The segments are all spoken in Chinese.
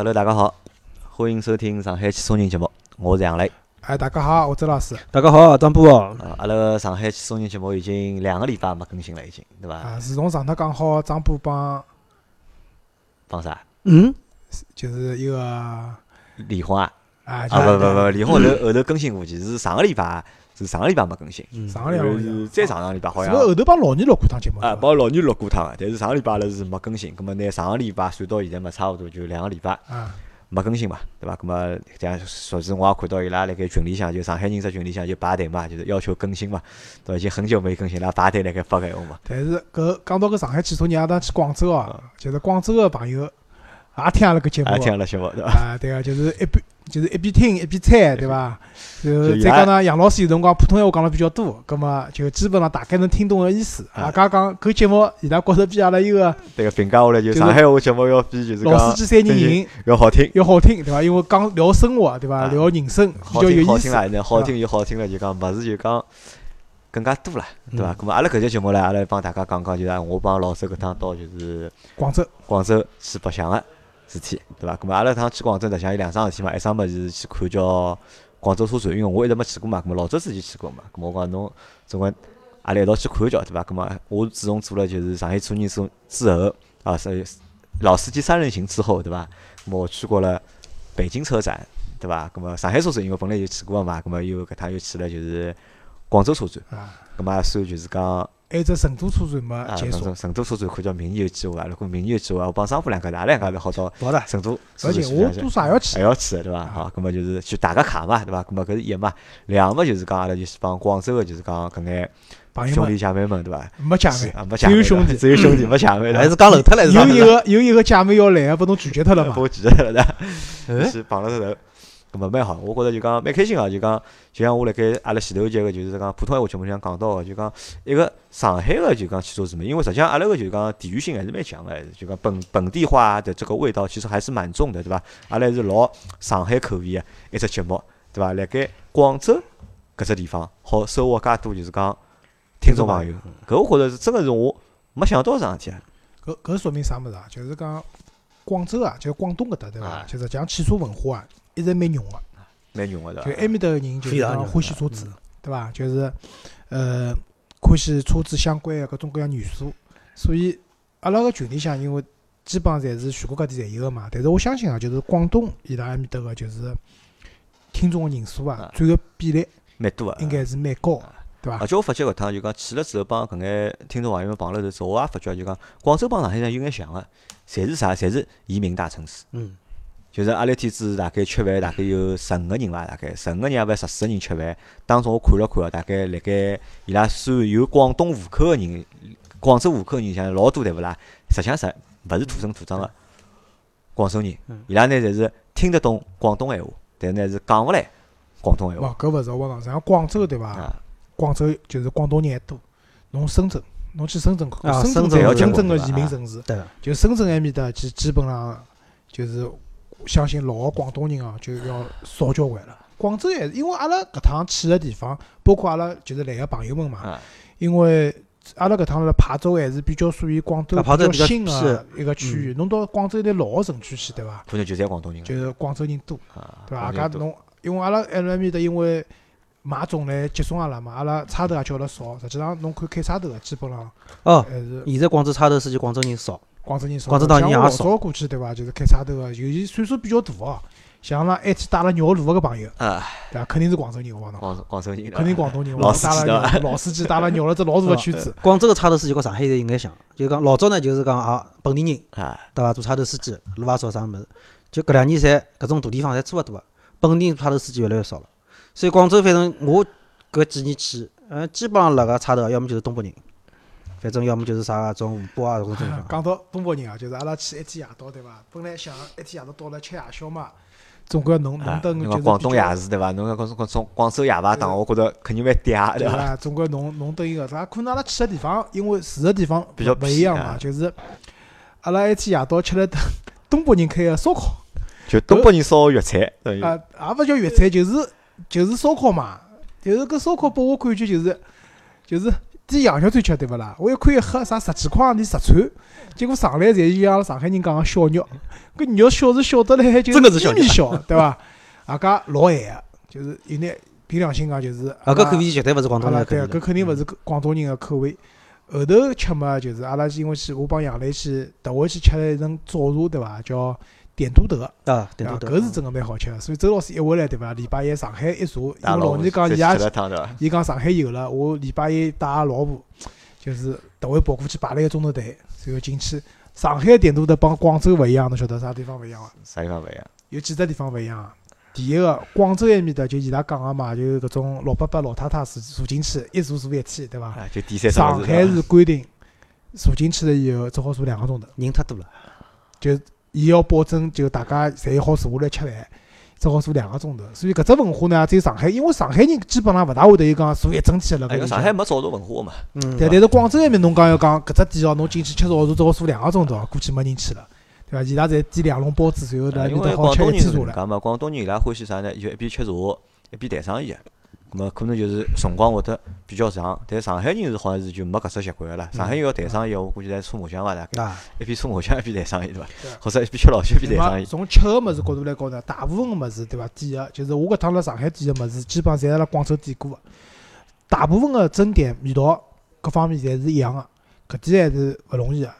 Hello，大家好，欢迎收听上海汽车人节目，我是杨磊。哎，大家好，我周老师。大家好，张波哦。啊，阿拉个上海汽车人节目已经两个礼拜没更新了，已经，对伐？啊，自从上趟讲好张波帮帮啥？嗯，就是一个离婚啊？啊，啊，不不不，离婚后头后头更新过，其实上个礼拜是上个礼拜没更新，上个礼拜是再上上礼拜好像是后头帮老倪录过趟节目？啊，帮老倪录过趟个，但是上个礼拜阿拉是没更新，葛末拿上个礼拜算到现在嘛，差勿多就两个礼拜啊，没更新嘛，对伐？葛末这样，说是我也看到伊拉辣盖群里向，就上海人只群里向就排队嘛，就是要求更新嘛，对伐？已经很久没更新，伊拉排队辣盖发个闲话嘛。但是搿讲到搿上海汽车人，阿拉去广州哦，就是广州个朋友也听阿拉搿节目也，听阿拉节目，对伐？啊，对个，就是一边就是一边听一边猜，对伐？就再加上杨老师有辰光普通闲话讲了比较多，葛末就基本上大概能听懂个意思。啊啊，刚刚搿节目伊拉觉着比阿拉一个 对个评价下来，就就是上海话节目要比就是讲老司机三人行要好听，要好听，对伐？因为讲聊生活，对伐？啊聊人生比好较有意思。听好听好听就好听了，就讲物事就讲更加多了，对伐？嗯咁么阿拉搿节节目呢，阿拉帮大家讲讲，就是我帮老师搿趟到就是广州广州去白相个事体，对伐？咁么阿拉搿趟去广州，实际上有两桩事体嘛，一桩物事是去看叫广州车展，因为我一直没去过嘛，咁么老早之前去过嘛，咁么我讲侬总归阿拉一道去看一叫，对伐？咁么我自从做了就是上海车展之之后啊，是老司机三人行之后，对伐？咁么我去过了北京车展，对伐？咁么上海车展因为本来就去过嘛，咁么又搿趟又去了就是广州车展，啊，咁么也算就是讲。还有只成都车展没啊，结束成都。成都车展看叫明年有计划，如果明年有机会，我帮商铺两家，阿拉两家头好到成都车而且我多少也要去还。要去的对伐？好，咁么就是去打个卡嘛，对伐？咁么搿是一嘛，两嘛就是讲阿拉就是帮广州个就是讲搿眼兄弟姐妹们对伐？没姐妹，啊，没姐妹，只有兄弟。只有兄弟没姐妹的，还是讲漏脱了是有一个有一个姐妹要来，拨侬拒绝脱了嘛把？我记得了的，哎是碰了头头。咁么蛮好，我觉着就讲蛮开心个，就讲就像我辣盖阿拉前头一节个就是讲普通闲话节目里向讲到个，就讲一个上海个就讲汽车之门，因为实际上阿拉个就讲地域性还是蛮强个，就讲本本地化的这个味道其实还是蛮重的，对伐？阿拉是老上海口味个一只节目，对伐？辣盖广州搿只地方好收获介多就是讲听众朋友，搿我觉着是真个是我没想到桩事体啊。搿搿说明啥物事啊？就是讲广州啊，就是广东搿搭对伐啊？就是讲汽车文化啊，一直蛮用个。蛮用个就对伐？埃面搭个人就是讲非常欢喜车子嗯，对伐？就是呃欢喜车子相关个各种各样元素，所以阿拉个群里向因为基本上侪是全国各地侪有个嘛，但是我相信啊，就是广东伊拉埃面搭个就是听众个人数啊啊，占个比例蛮多个。应该是蛮高个，对伐？而且我发觉搿趟就讲去了之后，帮搿眼听众朋友们碰了头之后，我也发觉就讲广州帮上海呢有眼像个，侪是啥？侪是移民大城市。嗯，就是阿拉一天子大概吃饭，大概有十五个人伐？大概十五个人也勿十四个人吃饭。当中我看了看啊，大概辣盖伊拉虽然有广东户口个人，广州户口个人像老多对勿啦？实际上是勿是土生土长个广州人嗯，伊拉呢侪是听得懂广东闲话，但是呢是讲勿来广东闲勿话。搿勿是我讲，像广州对伐？啊，广州就是广东人还多，侬深圳，侬去深圳深圳深圳真正个移民城市，就深圳埃面搭，基基本上就是相信老个广东人啊，就要少交关了。广州还是因为阿拉搿趟去个地方，包括阿拉就是来个朋友们嘛，啊，因为阿拉搿趟辣琶洲还是比较属于广州比较较新个一个区域。侬到广州那老个城区去，对伐？可能就侪广东人就是广州人多，啊，对伐？搿侬因为阿拉埃面搭因为买种来接送阿拉嘛，阿拉差头也叫了少。实际上侬看开差头个，基本上哦，还是现在广州差头司机广州人少，广州人少。广州当像我老然也少早过去对伐？就是开差头个，尤其岁数比较大哦，像拉一天带了绕路个朋友，啊，对伐？肯定是广州人，我讲侬，广广州人，肯定广东人。老司机带了老司机带了绕了只老大个 圈子。广州个差头司机和上海现在有眼像，就讲老早呢就是讲啊本地人啊，对伐？做差头司机，路也少啥物事，就搿两年侪搿种大地方侪差勿多个，本地人差头司机越来越少了。所以广州反正我搿几年去，嗯，基本上辣个差头要么就是东北人，反正要么就是啥种湖北啊搿种地方。讲到东北人啊，就是阿拉去一天夜到对伐？本来想一天夜到到了吃夜宵嘛，总归弄啊弄顿就广东夜市对伐？侬讲广广从广州夜排档，我觉着肯定蛮嗲对伐？对伐？总归弄弄顿一个啥？可能阿拉去个地方，因为住个地方比较不一样啊嘛，就是阿拉一天夜到吃了顿 东北人开个烧烤，就东北人烧粤菜，啊，也勿叫粤菜，就是就是烧烤嘛，就是搿烧烤拨我感觉就是就是点羊肉串吃对勿啦？我一看一喝啥十几块洋钿十串，结果上来侪就像上海人讲个小肉，搿肉小是小得来就是一米小，对伐？啊家老咸个，就是有眼凭良心讲，就是啊，搿口味绝对勿是广东人口味了。搿肯定勿是广东人个口味。后头吃嘛，就是阿拉是因为去我帮杨澜去特会去吃了一顿早茶，对伐？叫点都德，啊，对伐？对对对，搿是真个蛮好吃个。所以周老师一回来，对伐？礼拜一上海一查，因为老年讲伊再也？伊讲上海有了，我礼拜一带阿拉老婆，就是特为跑过去排了一个钟头队，然后进去。上海点都德帮广州勿一样，侬晓得啥地方勿一样伐？啥地方勿一样？有几只地方勿一样啊。第一个，广州埃面搭就伊拉讲个嘛，就搿种老伯伯老太太坐坐进去，一坐坐一天，对伐？啊，就第三上海是规定，坐进去了以后只好坐两个钟头，人太多了。伊要保证就大家侪好坐下来吃饭，只好坐两个钟头。所以搿只文化呢，只有上海，因为上海人基本上勿大会得有讲坐一整天了。哎，因为上海没早茶文化嘛，嗯，但，但是广州埃面侬讲要讲搿只店哦，侬进去吃早茶只好坐两个钟头，估计没人去了，对伐？伊拉侪点两笼包子，然后呢，啊因为面搭好吃广东人是一天茶了。搿能介嘛，广东人伊拉欢喜啥呢？就一边吃茶，一边谈生意。咁么可能就是辰光会得比较长，但上海人是好像是就没搿只习惯个啦。上海人要谈生意，我估计在搓麻将伐，大概啊，一边搓麻将一边谈生意对伐？或者一边吃老酒一边？谈生意。从吃个物事角度来讲呢，大部分个物事对伐？点个就是我搿趟辣上海点个物事，基本上侪辣广州点过个。大部分个珍点味道各方面侪是一样个，搿点还是勿容易个。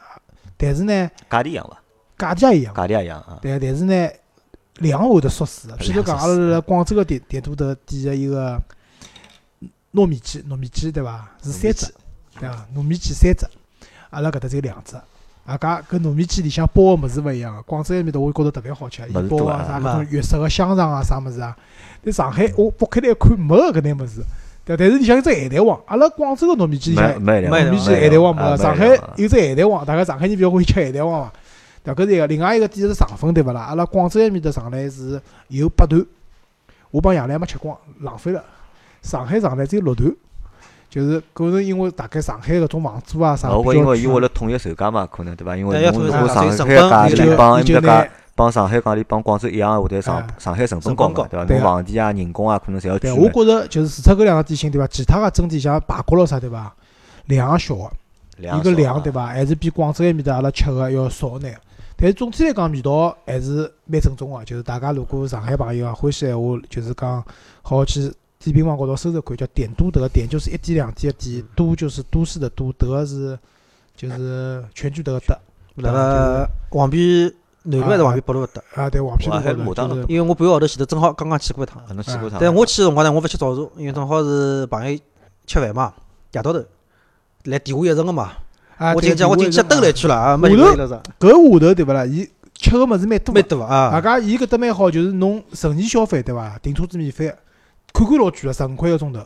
但是呢，价钿一样伐？价钿也一样。价钿也一样啊。对，但是呢，量会得缩水个。譬如讲，阿拉辣广州个点点都头点个一个糯米鸡，糯米鸡对伐？是三只，对伐？糯米鸡三只，阿拉搿搭只有两只。啊，搿搿糯米鸡里向包个物事勿一样个，广州埃面搭我觉着特别好吃，伊包个啥搿种粤式个香肠啊，啥物事啊。但上海我剥开来一看，没个搿眼物事。对，但是里向有只海带王，阿拉广州个糯米鸡里向糯米鸡没海带王没个，上海有只海带王，大家上海人比较欢喜吃海带王嘛。对，搿是一个。另外一个点是肠粉，对勿啦？阿拉广州埃面搭上来是有八段，我帮杨澜没吃光，浪费了。上海上来只有六段，就是可能因为大概上海搿种房租啊啥比因为伊为了统一售价嘛，可能对伐？因为侬如果上海售价钿帮埃伊就面搭价帮上海价钿帮广州一样，会得上哎上海成本高高嘛，对伐？侬房钿啊、人工啊，可能侪要贵。我觉着就是除脱搿两个点心对伐？其他个整体像排骨咾啥对伐？量也小个，伊个量对伐？还是比广州埃面搭阿拉吃个要少眼。但是总体来讲，味道还是蛮正宗个。就是大家如果上海朋友啊欢喜闲话，就是讲好好去点评网高头搜搜看，叫点都德，点就是一点两点的点，都就是都市的都，德是就是全聚德的德辣辣黄陂南路还是黄陂北路的，啊，对，黄陂路高头就是牡丹路因为我半个号头前头正好刚刚去过一趟。啊，，侬去过一趟？但我去个辰光呢，我勿吃早茶，因为正好是朋友吃饭嘛，夜到头来地下一层个嘛，啊，我进去我进去兜来去了啊，没下头有了是，搿下头对勿啦？伊吃个物事蛮多，蛮多啊。大，家伊搿搭蛮好，就是侬任意消费对伐？停车子免费，看看老贵个，十五块一个钟头。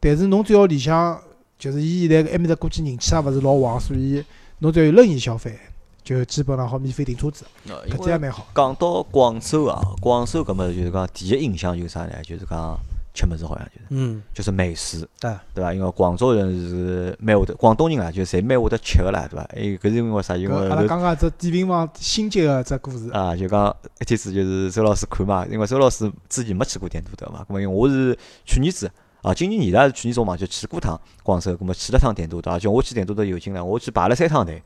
但是侬只要里向就是伊现在埃面搭估计人气也勿是老旺，所以侬只要有任意消费，就基本上好免费停车子，搿呃因为点也蛮好。讲到广州啊，广州搿么就是讲第一印象就是啥呢？就是讲吃么子好像就是嗯，就是美食，对对伐？因为广州人是蛮会得，广东人啊，就侪蛮会得吃个啦，对伐？哎，搿是因为啥？因为阿拉刚刚只点评网新接个只故事，啊，就讲一天子就是周老师看嘛，因为周老师之前没去过点都德嘛，咁么因为我是去年子啊，今年年底是去年中嘛就去过趟广州，咁么去了趟点都德，而且我去点都德有劲了，我去排了三趟队，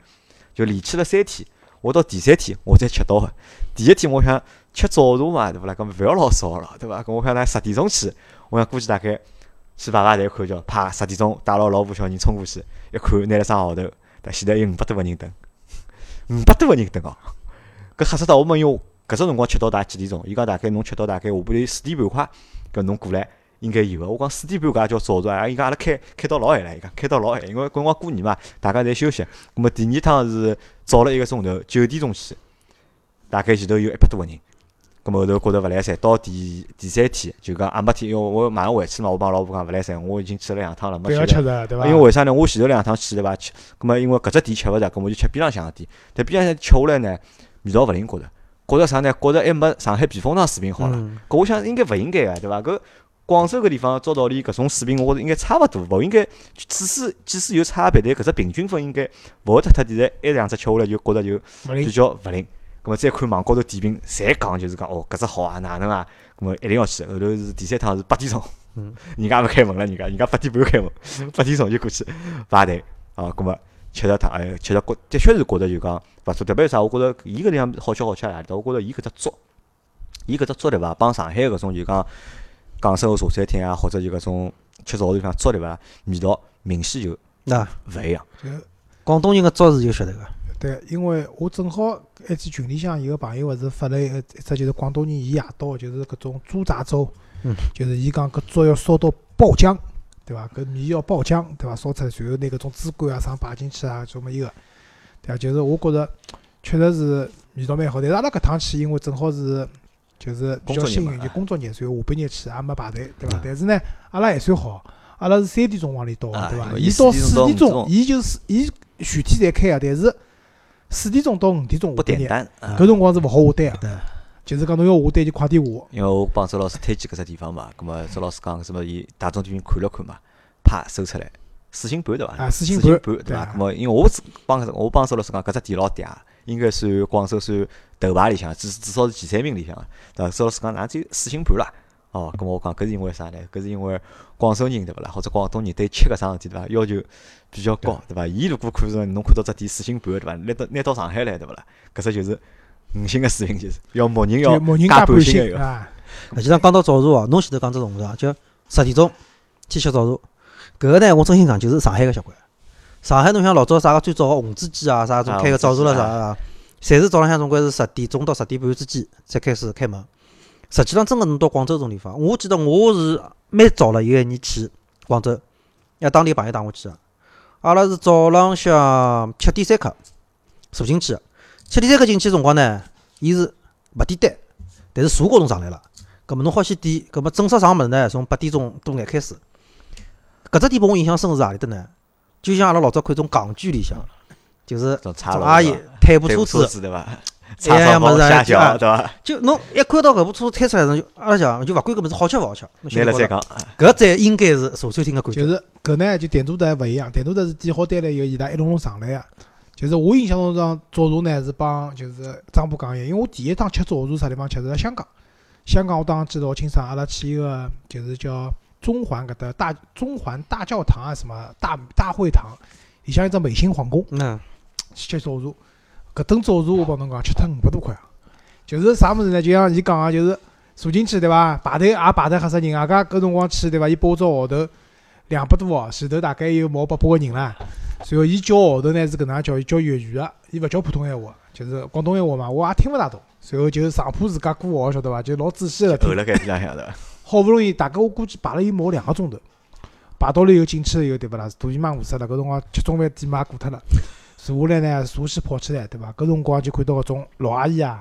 就连去了三天，我到第三天我才吃到个。第一天我想吃早茶嘛，对勿啦？咁么勿要老早了，对伐？咁我想呢十点钟去，我想估计大概去排排队看叫，啪十点钟带牢老婆小人冲过去，一看拿了张号头，但前头有五百多个人等，五百多个人等哦。搿吓死脱！我问伊搿只辰光吃到大概几点钟？伊讲大概侬吃到大概下半天四点半快，搿侬过来应该有个。我讲四点半搿也叫早茶啊！伊讲阿拉开开到老晚了，伊讲开到老晚，因为搿辰光过年嘛，大家侪休息。葛末第二趟是早了一个钟头，九点钟去，大概前头有一百多个人。葛末后头觉着勿来三，到第第三天就讲也没天，因为我马上回去嘛，我帮老婆讲勿来三，我已经去了两趟了，没去。吃着，对伐？因为为啥呢？我前头两趟去对伐？吃，咁么因为搿只店吃勿着，葛末就吃边浪向个店。但边浪向吃下来呢，味道勿灵，觉着，觉着啥呢？觉着还没上海避风塘水平好了。嗯搿我想应该勿应该个，对伐？搿广州搿地方照道理搿种水平，我觉着应该差勿多，勿应该，即使即使有差别，但搿只平均分应该勿会得特地在一两只吃下来就觉着就比较勿灵。葛末再看网高头点评，侪讲就是讲哦，搿只好啊，哪能啊？咁么一定要去。后头是第三趟是八点钟，嗯，人家勿开门了，人家人家八点半开门，八点钟就过去排队啊，咁么吃着汤，哎，吃着觉，的确是觉着就讲勿错。特别是啥？我觉着伊搿地方好吃好吃辣何里搭？我觉着伊搿只粥，伊搿只粥对伐？帮上海搿种就讲港式个茶餐厅啊，或者就搿种吃早茶地方粥对伐？味道明显就那勿一样。就广东人个粥是有晓得个，对，因为我正好一天群里向有个朋友勿是发了一个一只就是广东人伊夜到就是搿种猪杂粥，嗯就是伊讲搿粥要烧到爆浆，对伐？搿米要爆浆，对伐？烧出来，然后拿搿种猪肝啊啥摆进去啊，什么一个，对伐？就是我觉着确实是味道蛮好，但是阿拉搿趟去，因为正好是就是比较幸运，就工作日，所以下半日去也没排队，对伐嗯？但是呢，阿拉还算好，阿拉是三点钟往里到的，对伐？伊到四点钟，伊就是伊全天侪开啊，但是四点钟到五点钟不下单啊！搿辰光是勿好下单啊。就是讲侬要下单就快点下，因为我帮周老师推荐搿只地方嘛，葛末周老师讲什么伊大众点评看了看嘛，啪搜出来四星半对伐？啊四星星半半对伐？葛末因为我是帮搿我帮周老师讲搿只店老嗲，应该算广州算头牌里向，至至少是前三名里向的，对伐？周老师讲哪只有四星半啦？哦，葛末我讲搿是因为啥呢？搿是因为广州人对勿啦？或者广东人对吃搿桩事体对伐？要求比较高对伐？伊如果看着侬看到只店四星半对伐？拿到拿到上海来对勿啦？搿只就是五星个水平，就是要默认要就默认加加半半星个。实际上讲到早茶哦，侬前头讲只动作啊，就十点钟去吃早茶，搿个呢，我真心讲就是上海个习惯。上海侬像老早啥个最早个红子鸡啊，啥种啊开个早茶了啥啊，侪是早浪向总归是十点钟到十点半之间才开始开门。实际上，真个侬到广州这种地方，我记得我是蛮早了，有一年去广州，要当地朋友带我去个。阿拉是早浪向七点三刻坐进去个，七点三刻进去辰光呢，伊是勿点单，但是茶高侬上来了。葛末侬好先点，葛末正式上门呢，从八点钟多眼开始。搿只店拨我印象深是何里搭呢？就像阿拉老早看种港剧里向，就是阿姨推部车子对伐？哎叉烧包、么子啊虾就啊饺对伐？就侬一看到搿部车推出来的时候，就阿拉讲就勿管搿物事好吃勿好吃，拿了再讲，搿才应该是茶餐厅个感觉。就是搿呢，就点都德勿一样，点都德是点好单了以后，伊拉一笼笼上来个。就是我印象中上早茶呢是帮就是张波讲一样，因为我第一趟吃早茶啥地方吃是辣香港。香港我当时记得老清爽，阿拉去一个就是叫中环搿搭大中环大教堂啊什么大大会堂，里向有只美心皇宫。嗯，去吃早茶，搿顿早茶我帮侬讲，吃脱五百多块啊！就是啥物事呢？就像伊讲个，就是坐进去对伐？排队也排得吓死人，外加搿辰光去对伐？伊拨我只号头两百多号，前头大概有毛八百个人啦。然后伊叫号头呢是搿能样叫，伊叫粤语个，伊勿叫普通闲话，就是广东闲话嘛，我也听勿大懂。然后就上铺自家过号，晓得伐？就老仔细个听后。辣盖地浪向的，好不容易，大概我估计排了有毛两个钟头，排到了以后进去了以后，对勿啦？大姨妈饿死了，搿辰光吃中饭点嘛也过脱了，坐下来呢，茶先泡起来，对伐？搿辰光就看到搿种老阿姨啊，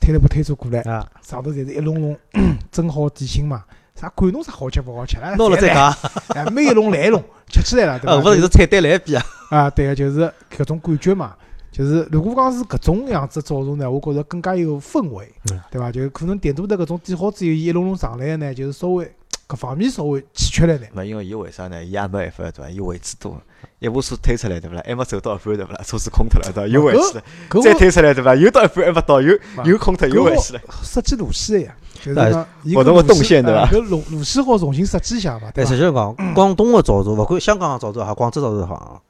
推了部推车过来，啊，上头侪是一笼笼 蒸好点心嘛，啥管侬啥好吃勿好吃，哎拿了再，讲，哎，每一笼来一笼，吃起来了，对呃，伐？勿是就是菜单来一遍啊。啊，对个，就是搿种感觉嘛。就是如果讲是搿种样子早茶呢，我觉着更加有氛围嗯，对伐？就可能点都的搿种点好之后，伊一笼笼上来个呢，就是稍微各方面稍微欠缺了点。没因为伊为啥呢？伊也没办法对伐？伊位置多，一部车推出来对勿啦？还没走到一半对勿啦？车子空脱了对伐？又回去了，再推出来对伐？又到一半还没到，又啊又空脱，又回去了。设计路线呀，就是哎讲伊活动个动线对伐哎搿路路线好重新设计一下嘛，对但伐？实际上讲，广东个早茶，勿管香港个早茶也好，广州早茶也好，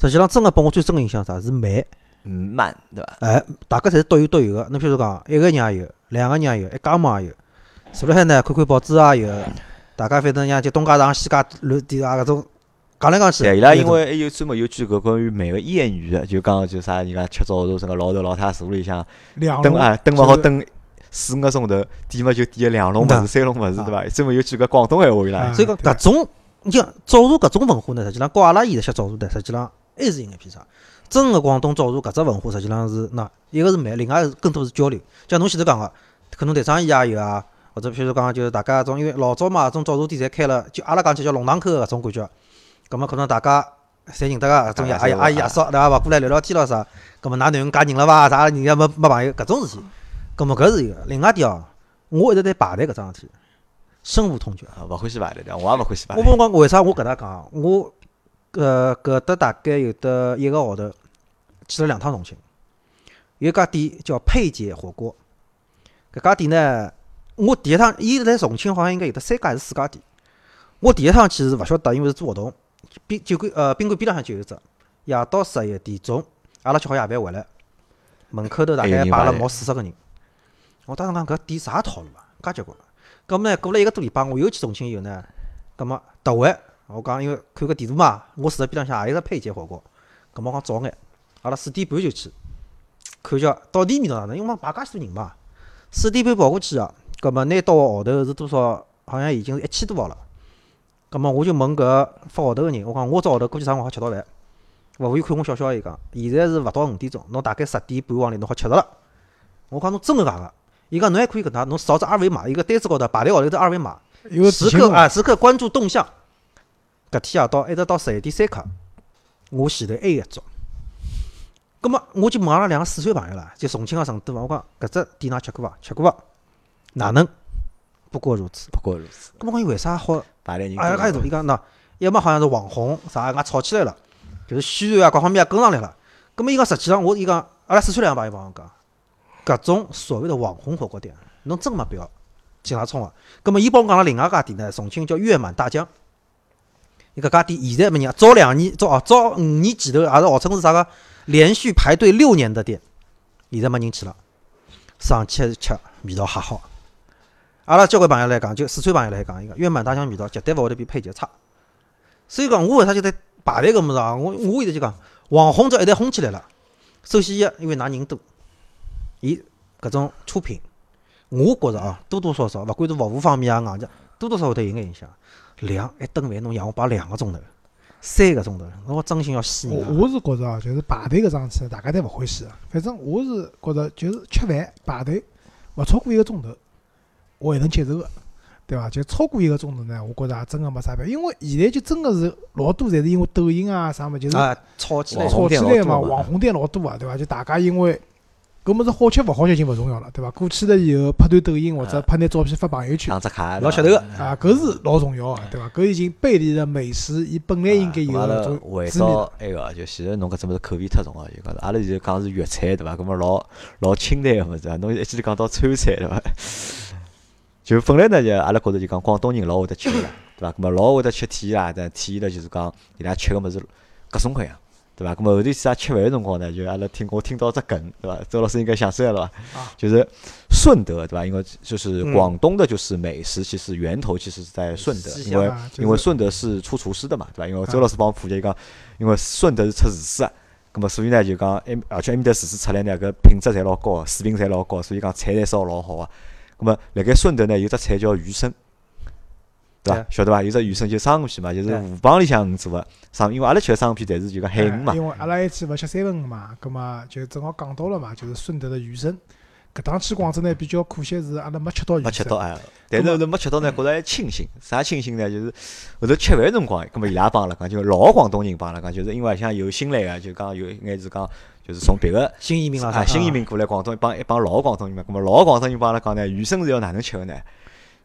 实际上真个拨我最深个印象啥是慢。嗯，慢对伐？哎，大家侪是各有各有个。侬譬如讲，一个人也有，两个人也有，一家门也有。坐辣海呢，看看报纸也有。大家反正像就东家长西家乱点啊，搿种讲来讲去。对，伊拉因为还有专门有句搿关于慢个谚语的，就讲就啥人家吃早茶，什个老头老太坐里向等啊等勿好就是等四五个钟头，点么就点两笼物嗯事、三笼物事对伐？专门有句搿广东闲话伊拉啊。所以讲搿种，你像早茶搿种文化呢，实际上跟阿拉现在吃早茶呢，实际上还是有眼偏差。真个广东早茶搿只文化，实际上是那一个是慢，另外是更多是交流。像侬前头讲个，可能台生意也有啊，或者譬如讲就是大家种，因为老早嘛，种早茶店侪开了，就阿拉讲起叫龙塘口个搿种感觉。葛末可能大家侪认得个搿种爷阿姨阿姨爷叔对伐？勿过来聊聊天咯啥。葛末㑚囡恩嫁人了伐？啥人家没没朋友搿种事体。葛末搿是一个。另外一点哦，我一直在排队搿桩事体，深恶痛绝。啊，勿欢喜排队的，我也勿欢喜排我队。帮讲为啥我搿能讲？我搿搿搭大概有得一个号头去了两趟重庆，有一家店叫佩姐火锅。搿家店呢，我第一趟伊在重庆好像应该有得三家还是四家店。我第一趟去是勿晓得，因为是做活动，宾酒馆呃宾馆边浪向就有一只，夜到十一点钟，阿拉吃好夜饭回来，门口头大概排了毛四十个人。我当时讲搿店啥套路啊，介结棍。搿么呢，过了一个多礼拜，我又去重庆以后呢，搿么特晚，我讲因为看个地图嘛，我住在边浪向也有个佩姐火锅，搿么我讲早眼，阿拉四点半就去，看叫到底味道哪能，因为排介许多人嘛，四点半跑过去啊，葛末拿到个号头是多少？好像已经是一千多号了。葛末我就问搿发号头个人，我讲我只号头估计啥辰光好吃到饭？服务员看我笑笑，伊讲现在是勿到五点钟，侬大概十点半往里侬好吃着了。我讲侬真个假个？伊讲侬还可以搿能，侬扫只二维码，一个单子高头排队号头只二维码，时刻啊，时刻关注动向。搿天夜到一直到十一点三刻，我前头还有一桌。葛末我就问阿拉两个四川朋友啦，就重庆个成都嘛，我讲搿只店㑚吃过伐？吃过伐？哪能？不过如此。不过如此，葛末讲伊为啥好？排队人哎！伊讲喏，要么好像是网红啥，俺吵起来了，就是宣传啊各方面也跟上来了。葛末伊讲实际上我伊讲，阿拉四川两个朋友帮我讲，搿种所谓的网红火锅店，侬真没必要进来冲啊。葛末伊帮我讲了另外一家店呢，重庆叫月满大江。伊搿家店现在没人，早两年早哦早五年前头，也是号称是啥个连续排队六年的店，现在没人去了。上去吃味道还好。阿拉交关朋友来讲，就四川朋友来讲，伊讲月满大江味道绝对勿会得比佩姐差。所以讲，我为啥就在排队搿物事啊？我我现在就讲，网红这一旦红起来了，首先一，因为㑚人多，伊搿种出品，我觉着啊，多多少少，勿管是服务方面啊，硬件，多多少少会得有眼影响。两一顿饭侬让我摆两个钟头，三个钟头，我真心要死我人啊！我是觉着啊，就是排队搿桩事体，大家侪勿欢喜啊。反正我是觉着，就是吃饭排队勿超过一个钟头，我还能接受个，对伐？就超过一个钟头呢，我觉着也真个没啥必要。因为现在就真个是老多侪是因为抖音啊啥物，就是啊，吵起来炒起来嘛，网红店老多啊，对伐？就大家因为搿么子好吃勿好吃已经勿重要了，对伐？过去了以后拍段抖音或者拍眼照片发朋友圈打只卡，老噱头个啊，搿是老重要个，对伐？搿已经背离了美食伊本来应该有阿拉个种味了。到埃个，就现在侬搿只物事口味太重了，就讲是阿拉现在讲是粤菜对伐？搿么老老清淡个物事啊，侬一记头讲到川菜对伐？就本来呢，就阿拉觉着就讲广东人老会得吃个啦，对伐？搿么老会得吃体啦，但体现了就是讲伊拉吃个物事各种各样，对伐？搿么后头啥吃饭个辰光呢，就阿拉听我听到只梗，对伐？周老师应该想出来了吧？啊就是顺德，对伐？因为就是嗯广东的，就是美食，其实源头其实是在顺德，西因为因为顺德是出厨师的嘛，对伐？因为周啊老师帮我普及讲，因为顺德是出厨师的，咁么所以呢就讲，埃而且埃面搭厨师出来呢，搿品质侪老高，水平侪老高，所以讲菜侪烧老好个。咁么辣盖顺德呢有只菜叫鱼生，对伐？晓得伐？有只鱼生就生鱼片嘛，就是对河浜里向做个生，因为阿拉吃个生鱼片但是就讲海鱼嘛哎，因为阿拉一期勿吃三文鱼嘛，葛么就正好讲到了嘛，就是顺德的鱼生。搿趟去广州呢，比较可惜是阿拉没吃到鱼生。没吃到哎，但是后头没吃到呢，觉着还庆幸。啥庆幸呢？就是后头吃饭辰光，葛末伊拉帮阿拉讲，就老广东人帮阿拉讲，就是因为像有新来个，就讲有应该是讲，就是从别个新移民啦，啊新移民过来广东，一帮一帮老广东人嘛。那么老广东人帮阿拉讲呢，鱼生是要哪能吃个呢？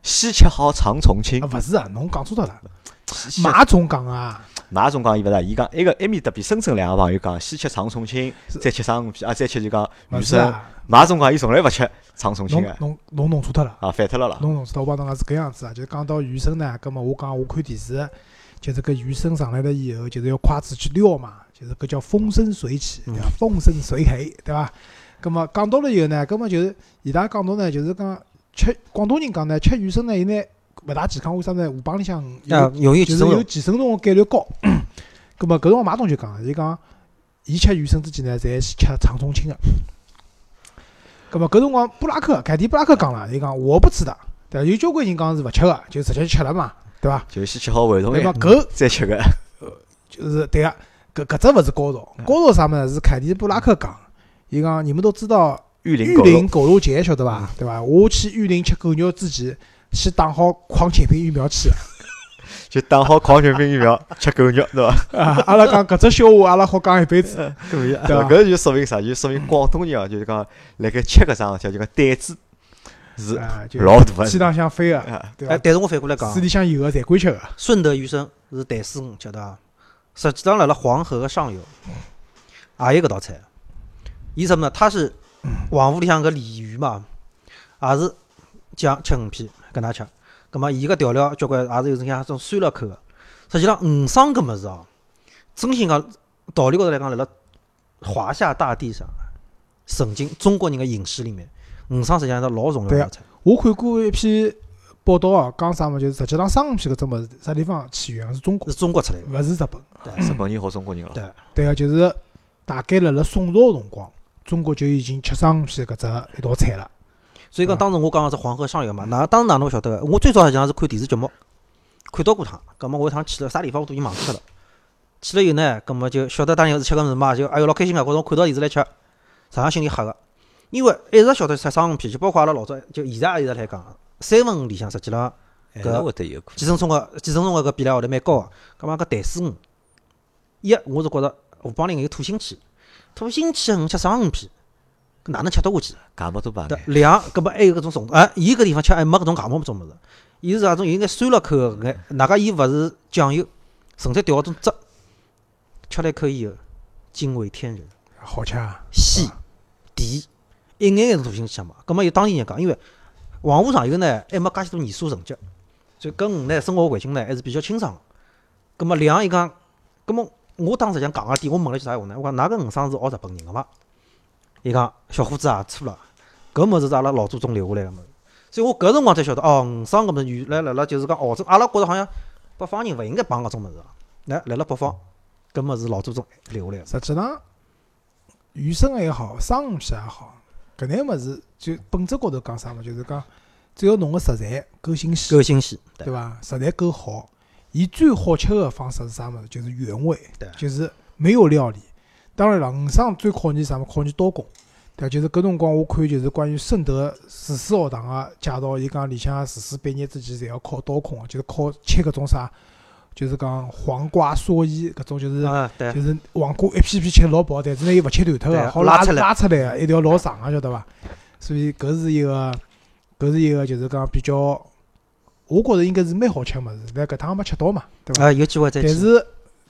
先吃好长重庆啊，，勿是啊，侬讲错脱了。先马总讲啊，马总讲伊勿是，伊讲埃个埃面搭比深圳两个朋友讲，先吃长重庆，再吃生鱼片，啊，再吃就讲鱼生。马总讲伊从来勿吃长重庆侬个，侬侬弄错脱了。啊，反脱了啦。侬弄错脱，我帮侬讲是搿样子啊，就是讲到鱼生呢，葛末我讲我看电视，就是搿鱼生上来了以后，就是要筷子去撩嘛，就是搿叫风生水起，对伐？风生水起，对伐？葛么讲到了以后呢，葛么就是伊拉讲到呢，就是讲吃广东人讲呢，吃鱼生呢，伊呢勿大健康，为啥呢？河浜里向有啊，容易就是有寄生虫。寄生虫个概率高。葛么搿辰光马东就讲，伊讲伊吃鱼生之前呢，侪是吃肠虫清个。葛么搿辰光布拉克凯迪布拉克讲了，伊讲我不吃的，对伐？有交关人讲是勿吃个，就直接吃了嘛，对伐？就先吃好回头对伐？眼，搿再吃个。就是对个，搿搿只勿是高潮，高潮啥物事是凯迪布拉克讲，伊讲你们都知道玉玉林狗肉林狗肉节晓得伐？对伐？我去玉林吃狗肉之前，先打好狂犬病疫苗去。就打好狂犬病疫苗，吃狗肉，对伐？啊，阿拉讲搿只笑话，阿拉好讲一辈子，可以对伐？搿就说明啥？就说明广东人啊，就是讲辣盖吃搿桩事体，就讲胆子是啊，就老大个。天上向飞个，对伐？但是我反过来讲水，里向有个侪敢吃个。顺德鱼生是淡水鱼，晓得伐？实际上辣辣黄河个上游也有搿道菜。伊什么呢？它是黄河里向个鲤鱼嘛，也是酱吃鱼片跟他吃。葛末伊个调料交关也是有种像种酸辣口个。实际上鱼生搿物事哦，真心讲道理高头来讲，辣辣华夏大地上，曾经中国人个饮食里面，鱼生实际上是老重要对啊个菜。我看过一篇报道哦，讲啥么，就是实际上生鱼片搿只物事啥地方起源是中国是，中国出来个。勿是日本。日本人好中国人了。对对个，就是大概辣辣宋朝辰光，中国就已经吃生鱼片搿只一道菜了。所以讲，当时我讲个是黄河上游嘛，哪当时哪能勿晓得个？我最早实际上是看电视节目，看到过趟。葛末我一趟去了啥地方我都已经忘记脱了。去了以后呢，葛末就晓得当然是吃个物事嘛，就哎哟老开心个，觉着我看到电视来吃，实际上心里吓个。因为一直晓得吃生鱼片，就包括阿拉老早就现在也一直来讲，三文里向实际上还是会得有可。寄生虫个寄生虫个搿比例会得蛮高个。葛末搿淡水鱼，一我是觉着河浜里有土腥气，土腥气个鱼吃生鱼片，搿哪能吃得下去？芥末多半对，两，搿么还有搿种虫，哎，伊搿地方吃还没搿种芥末搿种物事，伊是啥种有眼酸辣口个搿眼，哪个伊勿是酱油，纯粹调搿种汁，吃了一口以后，惊为天人，好吃啊！鲜甜，一眼眼是土腥气嘛。葛么有当地人讲，因为黄河上游呢还没介许多盐水沉积，所以搿鱼呢生活环境呢还是比较清爽个。葛么两伊讲，葛么我当时想讲个点，我问了句啥闲话呢？我讲㑚搿鱼生是学日本人个伐？伊讲小伙子啊，错了，搿物事是阿拉老祖宗留下来个物事。所以我搿辰光才晓得，哦，鱼生搿物事原来辣辣就是讲澳洲，阿拉觉着好像北方人勿应该碰搿种物事啊。来辣辣北方，搿物事老祖宗留下来个。实际上，鱼生也好，生鱼片也好，搿眼物事就本质高头讲啥么，就是讲只要侬个食材够新鲜，够新鲜，对伐？食材够好，伊最好吃个方式是啥物事？就是原味对，就是没有料理。当然了，鱼生最考验啥么？考验刀工。对，就是搿辰光我看就是关于顺德厨师学堂个介绍，伊讲里向厨师毕业之前侪要考刀工个，就是考切搿种啥，就是讲黄瓜、蓑衣搿种，就是就是黄瓜一片片切老薄，但是呢又勿切断脱个，好拉拉出来拉出来个，一条老长个，晓得伐？所以搿是一个，搿是一个就是讲比较，我觉着应该是蛮好吃个物事，但搿趟没吃到嘛，对伐？啊，有机会再去。但是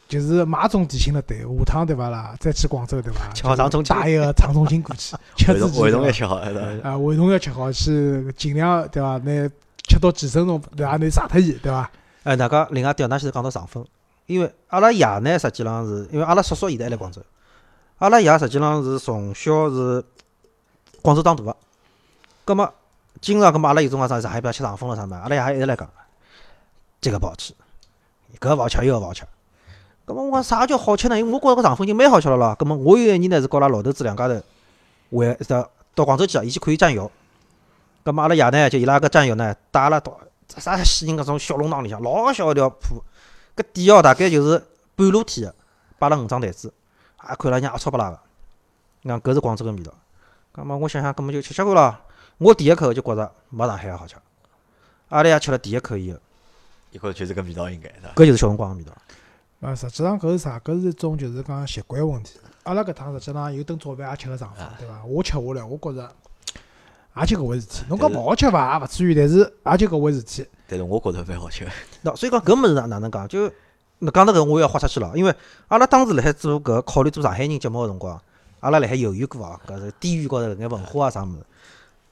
就是马总提醒了对，下趟对伐啦？再去广州对伐？吃好长葱筋带一个 长葱筋过去，吃会自己对伐动会动也吃好，啊，胃痛要吃好，去尽量对伐？拿吃到几分钟，对伐？拿杀脱伊，对伐？哎，大家另外调，㑚现在讲到肠粉，因为阿拉爷呢，实际上是因为阿拉叔叔现在还辣广州，阿拉爷实际上是从小是广州长大个，葛末经常葛末阿拉有种讲啥上海不要吃上风了啥么，阿拉爷一直来讲，这个不好吃，搿勿好吃，又勿好吃。葛末我讲啥叫好吃呢？因为我觉着搿上风已经蛮好吃了咯。葛末我有一年呢是跟阿拉老头子两家头回到到广州去了，伊去看战友。葛末阿拉爷呢就伊拉搿战友呢带阿拉到啥西人搿种小弄堂里向，老小一条铺，搿底哦大概就是半露天个，摆了五张台子，啊看了像阿超不拉个。讲搿是广州个味道。葛末我想想，葛末就吃吃看咯。我第一口就觉着没上海个好吃。阿拉爷吃了第一口以后，一会儿就是搿味道应该是吧？搿就是小辰光个味道。啊，实际上搿是啥？搿是一种就是讲习惯问题。阿拉搿趟实际上有顿早饭也吃了上饭，对伐？我吃下来，我觉着也就搿回事体。侬讲勿好吃伐？也勿至于，但是也就搿回事体。但是我觉着蛮好吃的。喏，所以讲搿物事哪哪能讲？就那讲到搿，我要豁出去了，因为阿拉当时辣海做搿考虑做上海人节目个辰光，阿拉辣海犹豫过啊，搿是地域高头搿眼文化啊啥物事。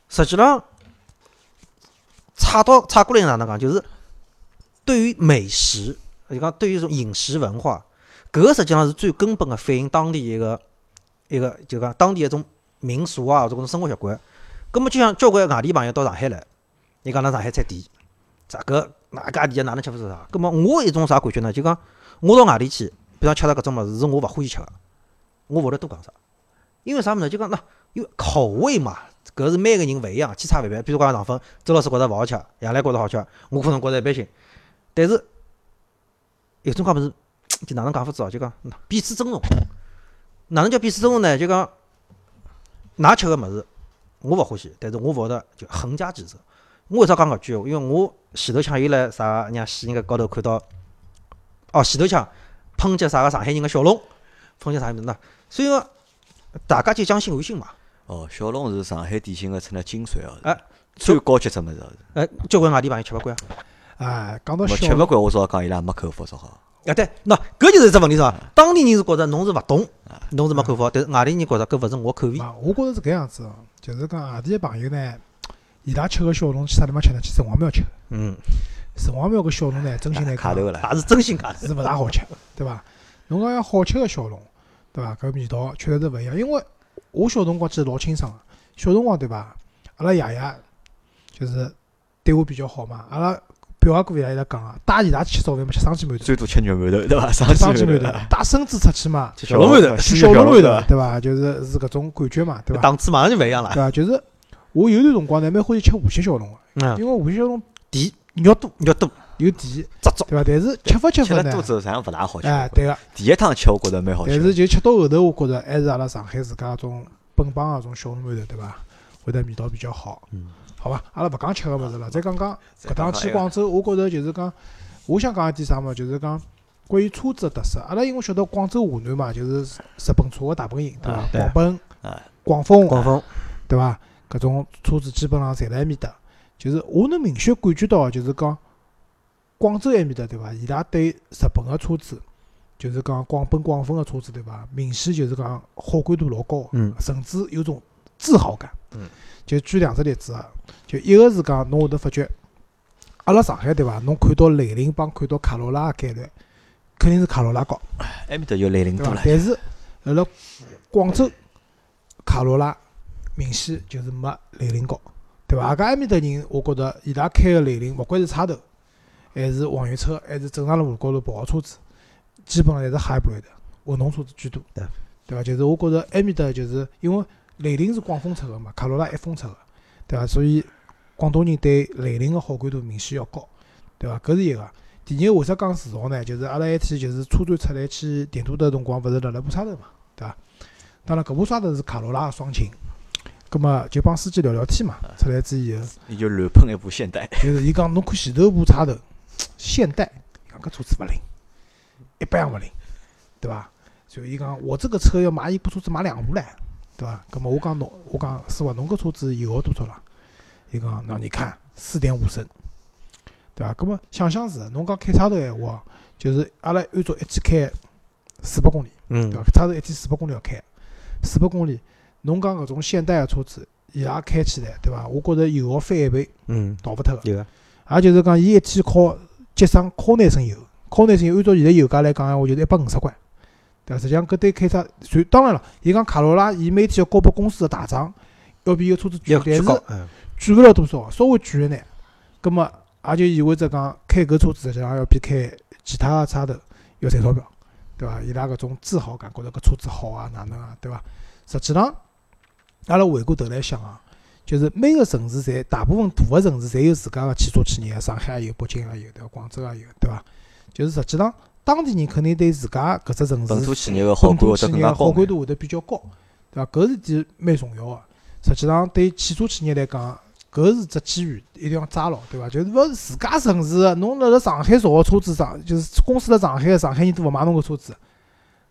实际上，差到差过来哪能讲？就是对于美食，就讲对于一种饮食文化，搿实际上是最根本个反映当地一个一个就讲当地一种民俗啊，或者搿种生活习惯。葛末就像交关外地朋友到上海来，伊讲㑚上海菜甜，咋搿哪家店哪能吃勿出啥？葛末我一种啥感觉呢？就讲我到外地去，比方吃到搿种物事是我勿欢喜吃个，我勿会得多讲啥。因为啥物事？就讲喏，因为口味嘛，搿是每个人勿一样，千差万别。比如讲肠粉，周老师觉着勿好吃，杨澜觉着好吃，我可能觉着一般性。但是有种介物事，就哪能讲法子哦？就讲彼此尊重。哪能叫彼此尊重呢？就讲㑚吃个物事，我勿欢喜，但是我勿会得就横加指责。我为啥讲搿句闲话？因为我前头抢又来啥让死人个高头看到，哦，前头抢抨击啥个上海人个小龙，抨击啥物事呢？所以讲大家就将心比心嘛。哦，小笼是上海典型的成了精髓哦，哎最高级只物事哦。哎，交关外地朋友吃勿惯啊。哎，讲到我小吃勿惯，我只好讲伊拉没口福，只好。啊对，喏，搿就是一只问题是伐？当地人是觉着侬是勿懂，侬是没看法，但是外地人觉着搿勿是我口味。嘛，我觉着是搿样子哦，就是讲外地个朋友呢，伊拉吃个小笼去啥地方吃呢？去城隍庙吃。嗯，城隍庙个小笼呢，真心来讲卡头了，也是真心卡头。是勿大好吃，对伐？侬讲要好吃个小笼，对伐？搿味道确实是勿一样。因为我小辰光记得老清爽个，小辰光对伐？阿拉爷爷就是对我比较好嘛。阿拉表阿哥伊拉伊拉讲啊，带伊拉去吃早饭嘛，吃生煎馒头，最多吃肉馒头对伐？吃生鸡鸡馒头，带孙子出去嘛，小笼馒头吃小笼馒头头，对伐？就是是搿种感觉嘛，对伐？档次马上就勿一样了。对伐？就是我有段辰光呢，蛮欢喜吃无锡小笼个，嗯，因为无锡小笼甜肉多肉多有甜，扎足。对伐？但是吃法吃吃法呢，了肚子实际上勿大好吃。哎，对个。第一趟吃我觉着蛮好吃的。但是就吃到后头，我觉着还是阿拉上海自家种本帮个种小笼馒头，对伐？会得味道比较好。嗯，好伐？阿拉勿讲吃个物事了，再讲讲搿趟去广州，我觉着就是讲，我想讲一点啥嘛，就是讲关于车子个特色。阿拉因为晓得广州华南嘛，就是日本车个大本营，对伐广本啊、广丰，广丰，对伐？搿种车子基本上侪辣埃面搭。就是我能明显感觉到，就是讲广州埃面搭，对伐？伊拉对日本个车子，就是讲广本、广丰个车子，对伐？明显就是讲好感度老高，嗯甚至有种自豪感。嗯，就举两只例子啊，就一个是讲侬会得发觉，阿拉上海对伐？侬看到雷凌帮看到卡罗拉个概率，肯定是卡罗拉高。埃面搭就雷凌对多了？。但是辣辣广州，卡罗拉明显就是没雷凌高，对伐？阿家埃面搭人，我觉着伊拉开个雷凌，勿管是差头，还是网约车，还是正常的路高头跑个车子，基本上侪是 hybrid 混动车子居多，对对伐？就是我觉着埃面搭就是因为雷凌是广丰出个嘛，卡罗拉一丰出个，对伐？所以广东人对雷凌个好感度明显要高，对伐？搿是一个。第二，为啥讲自豪呢？就是阿拉一天就是车展出来去电镀的辰光，勿是辣辣部沙头嘛，对伐？当然搿部沙头是卡罗拉个双擎，葛末就帮司机聊聊天嘛。出来之以后，伊就乱喷一部现代，就是伊讲侬看前头部叉头，现代，伊讲搿车子勿灵，一般也勿灵，对伐？所以伊讲我这个车要买一部车子买两部唻，对伐？葛末我讲侬，我讲师傅侬搿车子油耗多少啦？伊讲那你看四点五升，对伐？葛末想想是，侬讲开差头闲话，就是阿拉按照一天开四百公里，嗯对伐？叉头一天四百公里要开，四百公里，侬讲搿种现代个车子，伊拉开起来，对伐？我觉着油耗翻一倍嗯，逃勿脱个。有个，也就是讲，伊一天靠节省靠廿升油，靠廿升油，按照现在油价来讲闲话，就是一百五十块，对伐？实际上搿对开车，虽当然了，伊讲卡罗拉，伊每天要交拨公司个大账，要比伊个车子贵，但是贵勿了多少，稍微贵一眼，葛末也就意味着讲，开搿车子实际上要比开其他个车头要赚钞票，对伐？伊拉搿种自豪感，觉着搿车子好啊，哪能啊，对伐？实际上，阿拉回过头来想啊，就是每个城市侪大部分大个城市侪有自家个汽车企业，上海也有，北京也有，对伐？广州也有，对伐？就是实际上，当地人肯定对自家搿只城市本土企业个好感会得土企业个更加高。好感度会得比较高，对伐？搿是点蛮重要个。实际上，对汽车企业来讲，搿是只机遇，一定要抓牢，对伐？就是勿是自家城市，侬辣辣上海造个车子上，就是公司辣上海个，上海人都勿买侬个车子，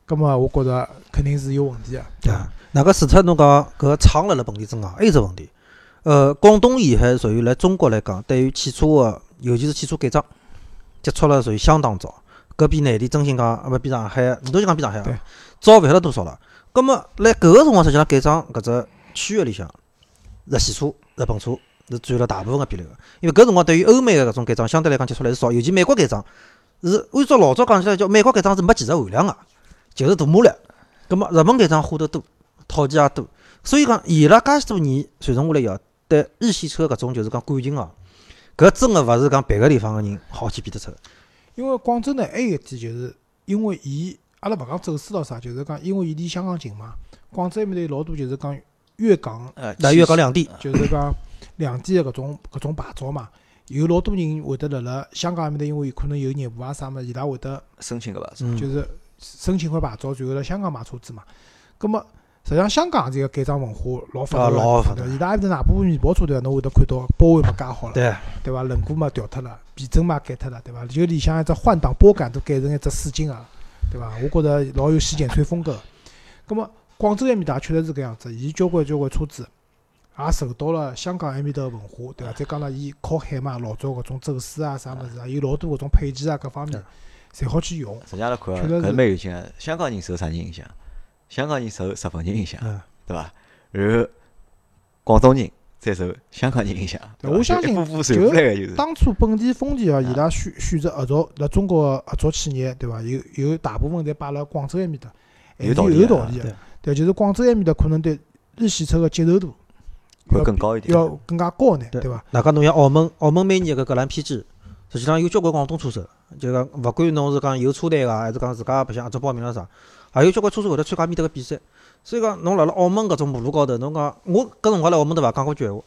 葛末我觉着肯定是有问题个。对啊。那个除脱侬讲搿厂辣辣本地增长，还有只问题，呃，广东沿海属于辣中国来讲，对于汽车个，尤其是汽车改装，接触了属于相当早。搿比内地真心讲，啊勿比上海，你都就讲比上海啊，早勿晓得多少了。葛末辣搿个辰光，实际上改装搿只区域里向，日系车、日本车是占了大部分个比例个。因为搿辰光对于欧美个搿种改装相对来讲接触来是少，尤其美国改装是按照老早讲起来叫美国改装是没技术含量个，就是大马力。葛末日本改装花得多，套件也多，所以讲伊拉介许多年传承下来以后，对日系车搿种就是讲感情哦，搿真个勿是讲别个地方个人好去比得出的。因为广州呢，还有一点就是，因为伊阿拉勿讲走私咾啥，就是讲因为伊离香港近嘛，广州埃面头有老多就是讲粤港呃，那粤港两地，就是讲两地个搿种搿种牌照嘛，有老多人会得辣辣香港埃面搭，因为可能有业务啊啥物事，伊拉会得申请个吧？嗯，就是申请块牌照，然后辣香港买车子嘛。葛末实际上香港这个改装文化老发达老发达伊拉埃面搭哪部面包车对伐？侬会得看到包围嘛加好了，对，对伐？轮毂嘛调脱了，避震嘛改脱了，对伐？就里向一只换挡拨杆都改成一只四金啊，对伐？我觉着老有洗剪吹风格。葛么广州埃面搭确实是搿样子，伊交关交关车子也受到了香港埃面搭个文化，对伐？再讲了，伊靠海嘛，老早搿种走私啊啥物事啊，有老多搿种配件啊各方面，侪好去用。实际上来看搿蛮有劲个。香港人受啥人影响？香港人受日本人影响，嗯，对伐？然后广东人再受香港人影响，我相信就是。当初本地、丰田啊，啊伊拉选选择合作辣中国合作企业，对伐？有有大部分侪摆辣广州埃面搭，还是有道理啊有道理个对。就是广州埃面搭可能对日系车个接受度会更高一点。要更加高呢，对对伐？哪个侬像澳门，澳门每年个格兰披治，实际上有交关广东车手，就讲勿管侬是讲有车队个，还是讲自家白相合作报名了啥，还有交关车子会得参加面搭个比赛。所以讲，侬辣辣澳门搿种马路高头，侬讲我搿辰光辣澳门对伐，讲过句闲话，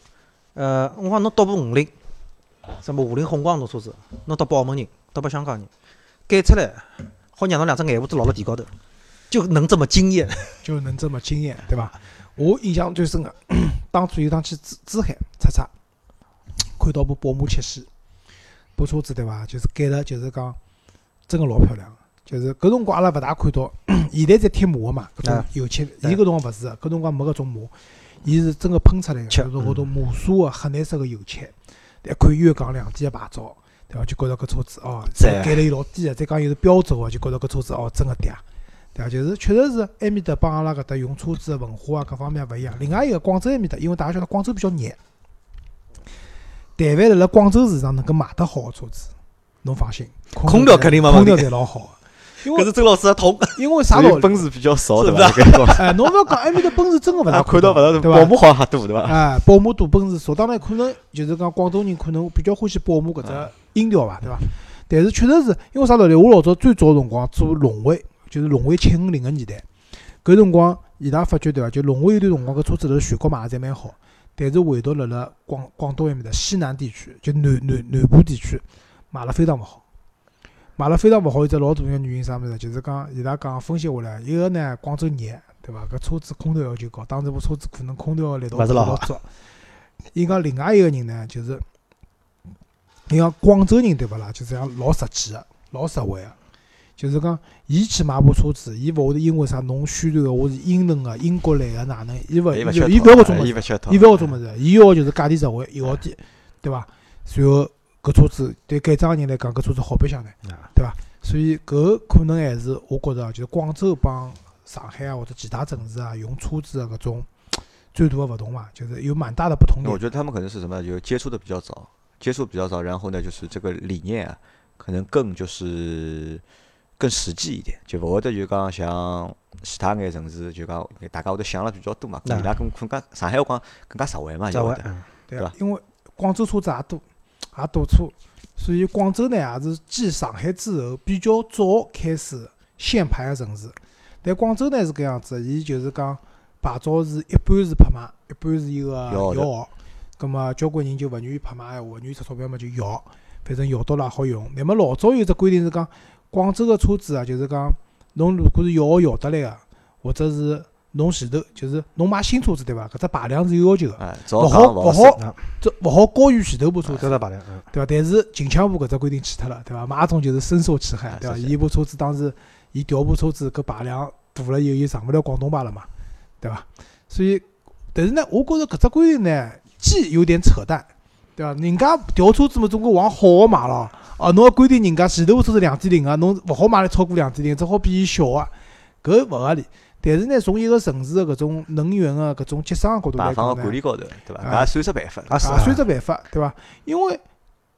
呃，我讲侬倒部五菱，什么五菱宏光侬车子，侬倒拨澳门人，倒拨香港人，改出来，好让侬两只眼胡子落辣地高头，就能这么惊艳。就能这么惊艳，对伐？我印象最深个，当初有趟去珠珠海出差，看到部宝马七系，部车子对伐？就是改了，就是讲真个老漂亮个。就是搿辰光阿拉勿大看到，现在在贴膜个嘛，搿种啊油漆，伊搿辰光勿是个，搿辰光没搿种膜，伊是真个喷出来个，漆就是搿种磨砂个黑颜色个油漆，一看粤港两地个牌照，对伐？就觉着搿车子哦，赞改了又老低个，再讲又是标轴个，就觉着搿车子哦真个嗲。对伐？就是确实是埃面搭帮阿拉搿搭用车子个文化啊各方面勿一样。另外一个广州埃面搭，因为大家晓得广州比较热，但凡辣辣广州市场能够卖得好个车子，侬放心，空调肯定没空调侪老好个。搿是周老师的痛。因为啥道理？奔驰比较少对是伐？哎，侬勿要讲埃面搭奔驰真个勿大啊，看到勿大对伐？宝马好像多对伐？哎，宝马多奔驰少，当然可能就是讲广东人可能比较欢喜宝马搿只音调伐，对伐？但是确实是因为啥道理？我老早最早辰光做荣威，就是荣威七五零个年代，搿辰光伊拉发觉对伐？就荣威有段辰光搿车子辣全国卖得侪蛮好，但是唯独辣辣广广东埃面搭西南地区，就南南南部地区卖了非常勿好。卖了非常勿好，有只老大个原因啥物事？就是讲伊拉讲分析下来，一个呢广州热，对伐？搿车子空调要求高，当时部车子可能空调个力道勿是老足。伊讲另外一个人呢，就是伊讲广州人对勿啦？就是讲老实际个，老实惠个。就是讲，伊去买部车子，伊勿会得因为啥侬宣传个我是英伦个、英国来个哪能，伊勿伊伊勿吃伊勿要搿种物事，伊勿晓得，伊勿要搿种物事，伊要就是价钿实惠，油耗低，对伐？然后搿车子对改装人来讲，搿车子好白相呢。啊对伐？所以搿可能还是我觉着啊，就是广州帮上海啊或者其他城市啊用车子的搿种最大的勿同嘛，就是有蛮大的不同点。我觉得他们可能是什么，就接触的比较早，接触比较早，然后呢，就是这个理念啊，可能更就是更实际一点，就勿会得就讲像其他眼城市，就讲大家会得想了比较多嘛，那伊拉更更加上海话讲更加实惠嘛，这就会得。回嗯对伐，因为广州车子也多，也堵车，所以广州呢也是继上海之后比较早开始限牌个城市。但广州呢是搿样子，伊就是讲牌照是一半是拍卖，一半是一个摇号。葛末交关人就勿愿意拍卖闲话，勿愿意出钞票嘛就摇，反正摇到了也好用。那么老早有只规定是讲，广州个车子啊，就是讲侬如果是摇号摇得来个，或者是侬前头就是侬买新车子对伐？搿只排量是有要求个。勿好勿好好，这勿好高于前头部车子，搿只排量，嗯，对伐？但是近腔部搿只规定去脱了，对伐？马总就是深受其害啊，对伐？是是伊部车子当时伊调部车子搿排量大了以后，伊上勿了广东牌了嘛，对伐？所以，但是呢，我觉着搿只规定呢，既有点扯淡，对伐？人家调车子嘛，总归往好个买咯。哦，侬要规定人家前头部车子两点零个，侬勿好买超过两点零，只好比伊小个，搿勿合理。但是呢，从一个城市的搿种能源啊搿种节省个角度来讲管，理高头，对伐？也算只办法。也算只办法，对伐？因为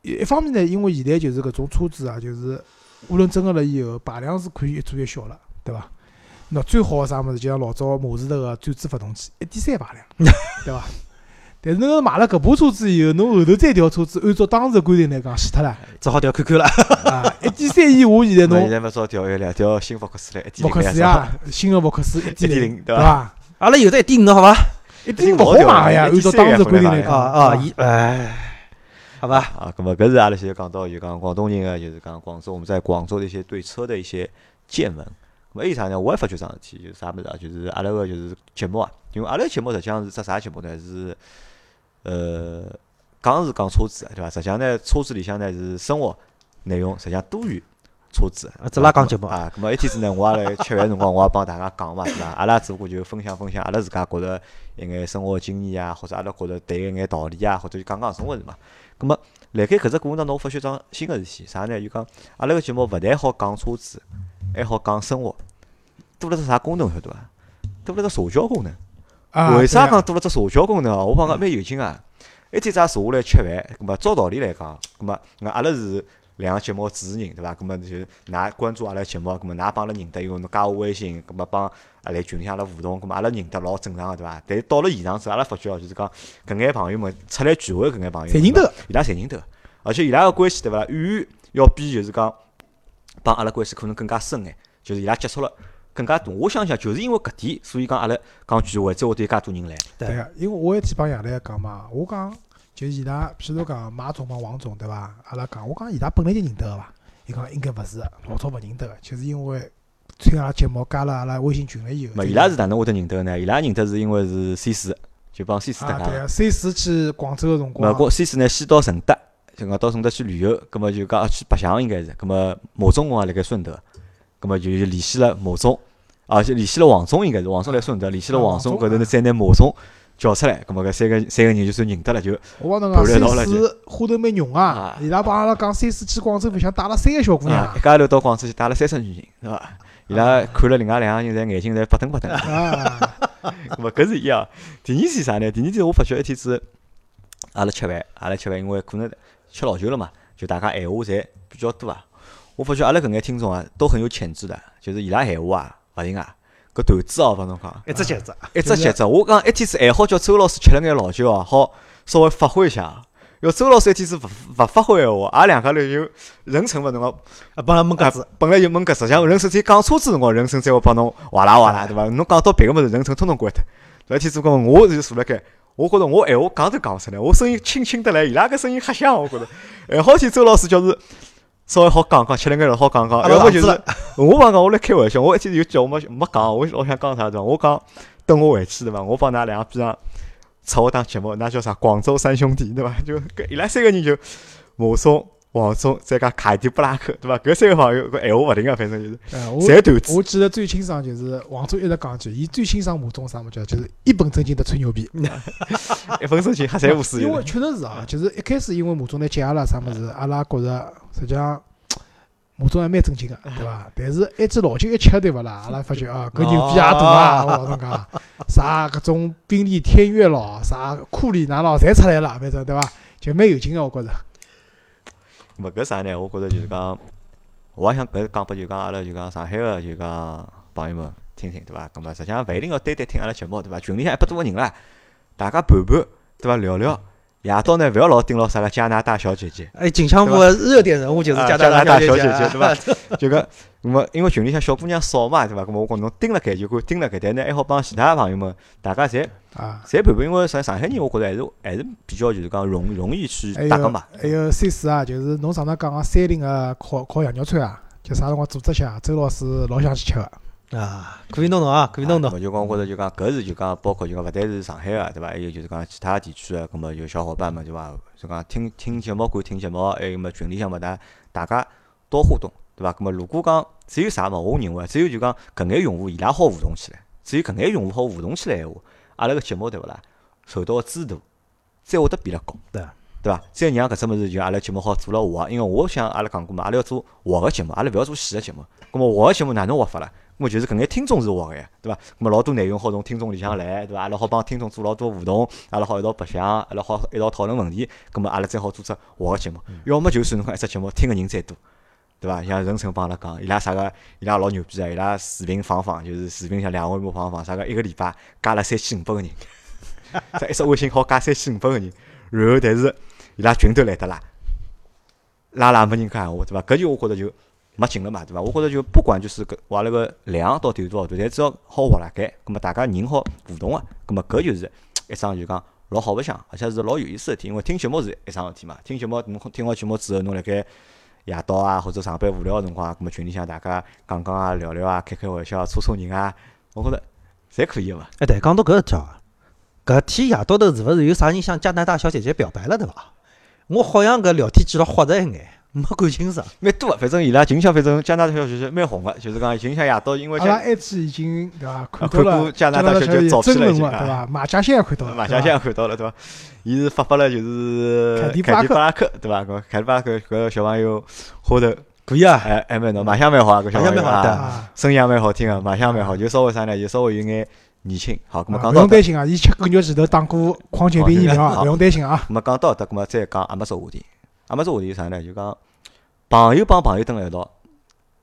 一方面呢，因为现在就是搿种车子啊，就是无论整合了以后，排量是可以越做越小了，对伐？那最好个啥物事，就像老早马自达个转子发动机，一点三排量，对伐？但是侬要买了搿部车子以后，侬后头再调车子，按照当时个规定来讲，死脱了只好调 QQ 了。啊！一点三以下，现在 侬现在勿少调一辆调新福克斯了，一福克斯呀，新个福克斯一点零，对伐？阿拉有的一点五，好伐？一点勿好买个呀，按照当时规定来啊讲啊，伊哎，好吧，啊，咁么搿是阿拉现在讲到就讲广东人个，就是讲广州我们在广州的一些对车的一些见闻。还有啥呢？我也发觉桩事体，就是啥物事啊？就是阿拉个就是节目啊，因为阿拉个节目实际上是只啥节目呢？是呃，讲是讲车子的，对伐？实际上呢，车子里向呢是生活内容，实际上多于车子的。啊只拉讲节目啊。咁么一天子呢，我也来吃饭辰光，我也帮大家讲嘛，对伐？阿拉只不过就分享分享阿拉自家觉着一眼生活经验啊，或者阿拉觉着对一眼道理啊，或者就讲讲生活事嘛。咁么，辣盖搿只过程当中，我发觉桩新个事体，啥呢？就讲阿拉个节目勿但好讲车子，还好讲生活，多了只啥功能晓得伐？多了只社交功能。啊，为啥讲多了只社交功能啊？我帮讲蛮有劲啊！一天早坐下来吃饭，葛末照道理来讲，葛末那阿拉是两个节目主持人对伐？葛末就是㑚关注阿拉节目，葛末㑚帮阿拉认得，因为侬加我微信，葛末帮阿来群里向阿拉互动，葛末阿拉认得老正常个对伐？但是到了现场之后，阿拉发觉哦，就是讲搿眼朋友们出来聚会搿眼朋友，侪认得，伊拉侪认得，而且伊拉个关系对伐？远远要比就是讲帮阿拉关系可能更加深眼，就是伊拉接触了更加多。我想想就是因为搿点，所以讲阿拉讲聚会才会得有介多人来。对个，因为我一天帮杨澜讲嘛，我讲就伊拉，譬如讲马总帮王总对伐？阿拉讲，我讲伊拉本来就认得个伐？伊讲应该勿是，老早勿认得个，就是因为听阿拉节目加了阿拉微信群了以后，没，伊拉是哪能会得认得个呢？伊拉认得是因为是 C 四，就帮 C 四搭啊，对。个，C 四去广州个辰没光，过 C 四呢，先到顺德，就讲到顺德去旅游，葛末就讲啊去白相应该是，葛末马总光也辣盖顺德，葛末就联系了马总，而且联系了王总应该是，王总来顺德，联系了啊王总，搿头呢再拿马总叫出来，葛末搿三个三个人就算认得了，就我帮侬讲了四花头蛮勇啊啊，伊拉帮阿拉讲三四去广州白相带了三个小姑娘啊一家头到广州去带了三十女人，是伐？伊拉看了另外两个人，侪眼睛侪白瞪白瞪。啊，咁么搿是一样。第二天啥呢？第二天我发觉一天子阿拉吃饭，阿拉吃饭，因为可能吃老久了嘛，就大家闲话侪比较多啊。我发觉阿拉搿眼听众啊，都很有潜质的，就是伊拉闲话啊，勿停啊。搿段子哦，帮侬讲，一只接着，一只接着。我讲一天子还好叫周老师吃了眼老酒哦，好稍微发挥一下。要周老师一天子勿勿发挥闲话，阿拉两家头就人成勿能讲啊，帮他们啊鸽子，，本来就闷搿实际上人生在讲车子辰光，人生才会帮侬哗啦哗啦，对伐？侬讲到别个物事，人生通通关脱。搿天子讲我就坐辣盖，我觉着我闲话讲都讲勿出来，我声音轻轻得来，伊拉搿声音瞎响，我觉着。还好天周老师就是稍微好讲讲，吃了眼肉好讲讲，要么就是上我帮讲我来开玩笑，我一天就叫我没没讲，我老想讲啥对伐？我讲等我回去对伐？我帮㑚两个边上凑合档节目，那叫啥？广州三兄弟对伐？就搿伊拉三个人就马松、王松再加凯迪布拉克对伐？搿三个朋友搿闲话勿停个，反正就是侪段子。我记得最清爽就是王总一直讲一句，伊最欣赏马总啥物事，就是一本正经的吹牛逼。一本正经瞎三胡四因为确实是啊，就是一开始因为马总来接阿拉啥物事，阿拉觉着实际上马总还蛮正经个，对伐？但是一支老酒一吃，对勿啦？阿拉发觉啊，搿牛逼也大啊！我帮侬讲，啥搿种宾利天悦咯，啥库里南咯，侪出来了，反正对伐？就蛮有劲个，我觉着。么搿啥呢？我觉着就是讲，我也想搿讲拨就讲阿拉就讲上海个就讲朋友们听听，对伐？搿么实际上勿一定要单单听阿拉节目，对伐？群里向一百多个人啦，大家盘盘，对伐？聊聊。夜到呢，勿要老盯牢啥个加拿大小姐姐，哎，近腔部的热点人物就是啊加加拿大小姐姐对伐？就 搿，那么因为群里向小姑娘少嘛，对伐？葛末我讲侬盯辣盖就可盯辣盖，但呢还好帮其他朋友们，大家侪啊，侪盘盘，因为上上海人，我觉着还是还是比较就是讲容容易去搭个嘛。还有 C 四啊，就是侬上趟讲个三菱个烤烤羊肉串啊，就啥辰光组织下，周老师老想去吃个。啊，可以弄弄啊，可以弄弄啊。就讲我觉着就讲搿是就讲包括就讲勿单是上海个对伐？还有就是讲其他地区个，葛末就小伙伴们对伐？就讲听听节目归听节目，还有么群里向么大大家多互动对伐？葛末如果讲只有啥嘛，我认为只有就讲搿眼用户伊拉好互动起来，只有搿眼用户好互动起来闲话，阿拉个节目对勿啦？受到个支度才会得变得高。对对伐？再让搿只物事就阿拉节目好做了活，因为我想阿拉讲过嘛，阿拉要做活个节目，阿拉勿要做死个节目。葛末活个节目哪能活法啦？葛末就是搿眼听众是活个呀，对伐？葛末老多内容好从听众里向来，对伐？阿拉好帮听众做老多互动，阿拉好一道白相，阿拉好一道讨论问题，葛末阿拉再好做只活个节目。要么就是侬讲一只节目听个人再多。对伐？像任成帮阿拉讲，伊拉啥个，伊拉老牛逼个，伊拉视频放放，就是视频像两万步放放，啥个一个礼拜加了三千五百个人，这 一只微信好加三千五百个人，然后但是伊拉群头来得啦，拉拉没人讲闲话，对伐？搿就我觉着就没劲了嘛，对伐？我觉着就不管就是搿我阿拉个量到底有多少大，但只要好活辣盖，葛末大家人好互动个，葛末搿就是一桩就讲老好白相，而且是老有意思个事体，因为听节目是一桩事体嘛，听节目侬听好节目之后，侬辣盖夜到啊或者上班无聊个辰光啊，葛末群里向大家讲讲啊、聊聊啊、开开玩笑啊、搓搓人啊，我觉着侪可以个嘛。哎，对，讲到搿一条，搿天夜到头是勿是有啥人向加拿大小姐姐表白了，对伐？我好像搿聊天记录豁着一眼，没看清爽。蛮多个，反正伊拉近腔，反正加拿大小姐姐蛮红个，就是讲近腔夜到，因为加阿拉埃次已经对伐？看到了过加拿大小姐姐照片了，已经啊对伐？马甲线也看到了，马甲线也看到了，对伐？伊是发发了就是凯迪布拉克迪布拉克，对伐？搿凯迪布拉克搿小朋友花头可以啊，还还蛮浓，卖相蛮好啊，搿小朋友卖相蛮好对啊，啊，声音也蛮好听个，卖相蛮好，就稍微啥呢，就稍微有眼年轻。好，咁么啊讲到搿，勿用担心啊，伊吃狗肉前头打过狂犬病疫苗啊，好勿用担心啊。咁么讲到搿么再讲阿没说话题。阿没说话题是啥呢？就讲朋友帮朋友蹲辣一道，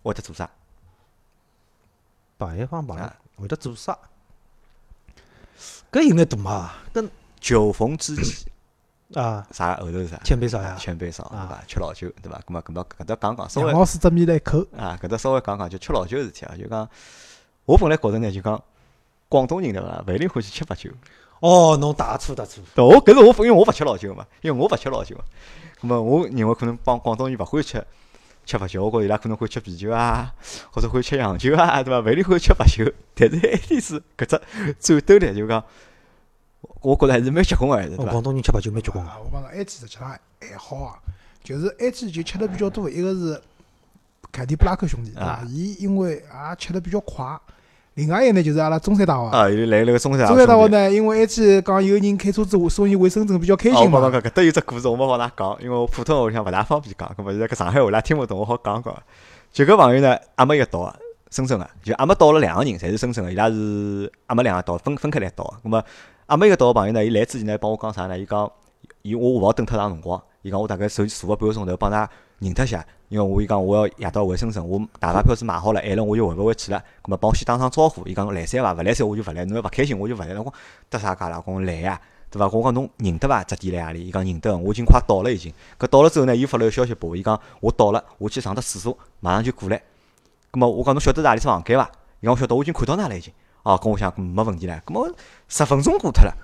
会得做啥？朋友帮朋友啊会得做啥？搿有眼大嘛？跟酒逢知己，啊，啥后头是啥？千杯少呀，千杯少，对啊伐？吃老酒，对伐？咁么搿么搿搭讲讲，稍微杨老师只咪了一口，啊，搿搭稍微讲讲，就吃老酒个事体啊，就讲我本来觉着呢，就讲广东人对伐，勿一定欢喜吃白酒。哦，侬大错特错。对，我搿是我因为我勿吃老酒嘛，因为我勿吃老酒嘛。咁么我认为可能帮广东人勿欢喜吃吃白酒，我觉着伊拉可能会吃啤酒啊，或者会吃洋酒啊，对伐？勿一定会吃白酒。但是 一定是搿只战斗力就讲，我觉着还是蛮结棍个，还是对伐？哦广东人吃白酒蛮结棍个。啊，我帮侬，埃及实际上还好啊，就是埃及就吃的比较多，一个是凯迪布拉克兄弟，对伐啊？伊因为也吃的比较快，另外一个呢就是阿拉中山大学。啊，又来了个中山大学中山大学。呢，因为埃及讲有人开车子送伊回深圳比较开哦，心嘛我讲，搿搭有只故事，我没帮㑚讲，因为我普通话里向勿大方便讲，搿么现在搿上海话伊拉听勿懂，我好讲讲。就搿朋友呢，阿没一个岛个，深圳个，就阿没到了两个人，侪是深圳个，伊拉是阿没两个到分分开来到个。葛么阿没一个岛个朋友呢，伊来之前呢帮我讲啥呢？伊讲，伊我下勿好等太长辰光，伊讲我大概坐坐个半个钟头，帮㑚认脱下，因为我伊讲我要夜到回深圳，我大巴票是买好了，晚了我就回勿回去了。葛么帮我先打声招呼，伊讲来三伐？勿来三我就勿来，侬要勿开心我就勿来。我讲得啥介啦？我讲来呀。对伐？我讲侬认得伐？只店辣何里？伊讲认得，我已经快到了已经。搿到了之后呢，伊发了个消息拨我，伊讲我到了，我去上趟厕所，马上就过来。葛末我讲侬晓得是何里只房间伐？伊讲我晓得，我已经看到㑚了已经。哦，跟我想没问题唻。葛末十分钟过脱了，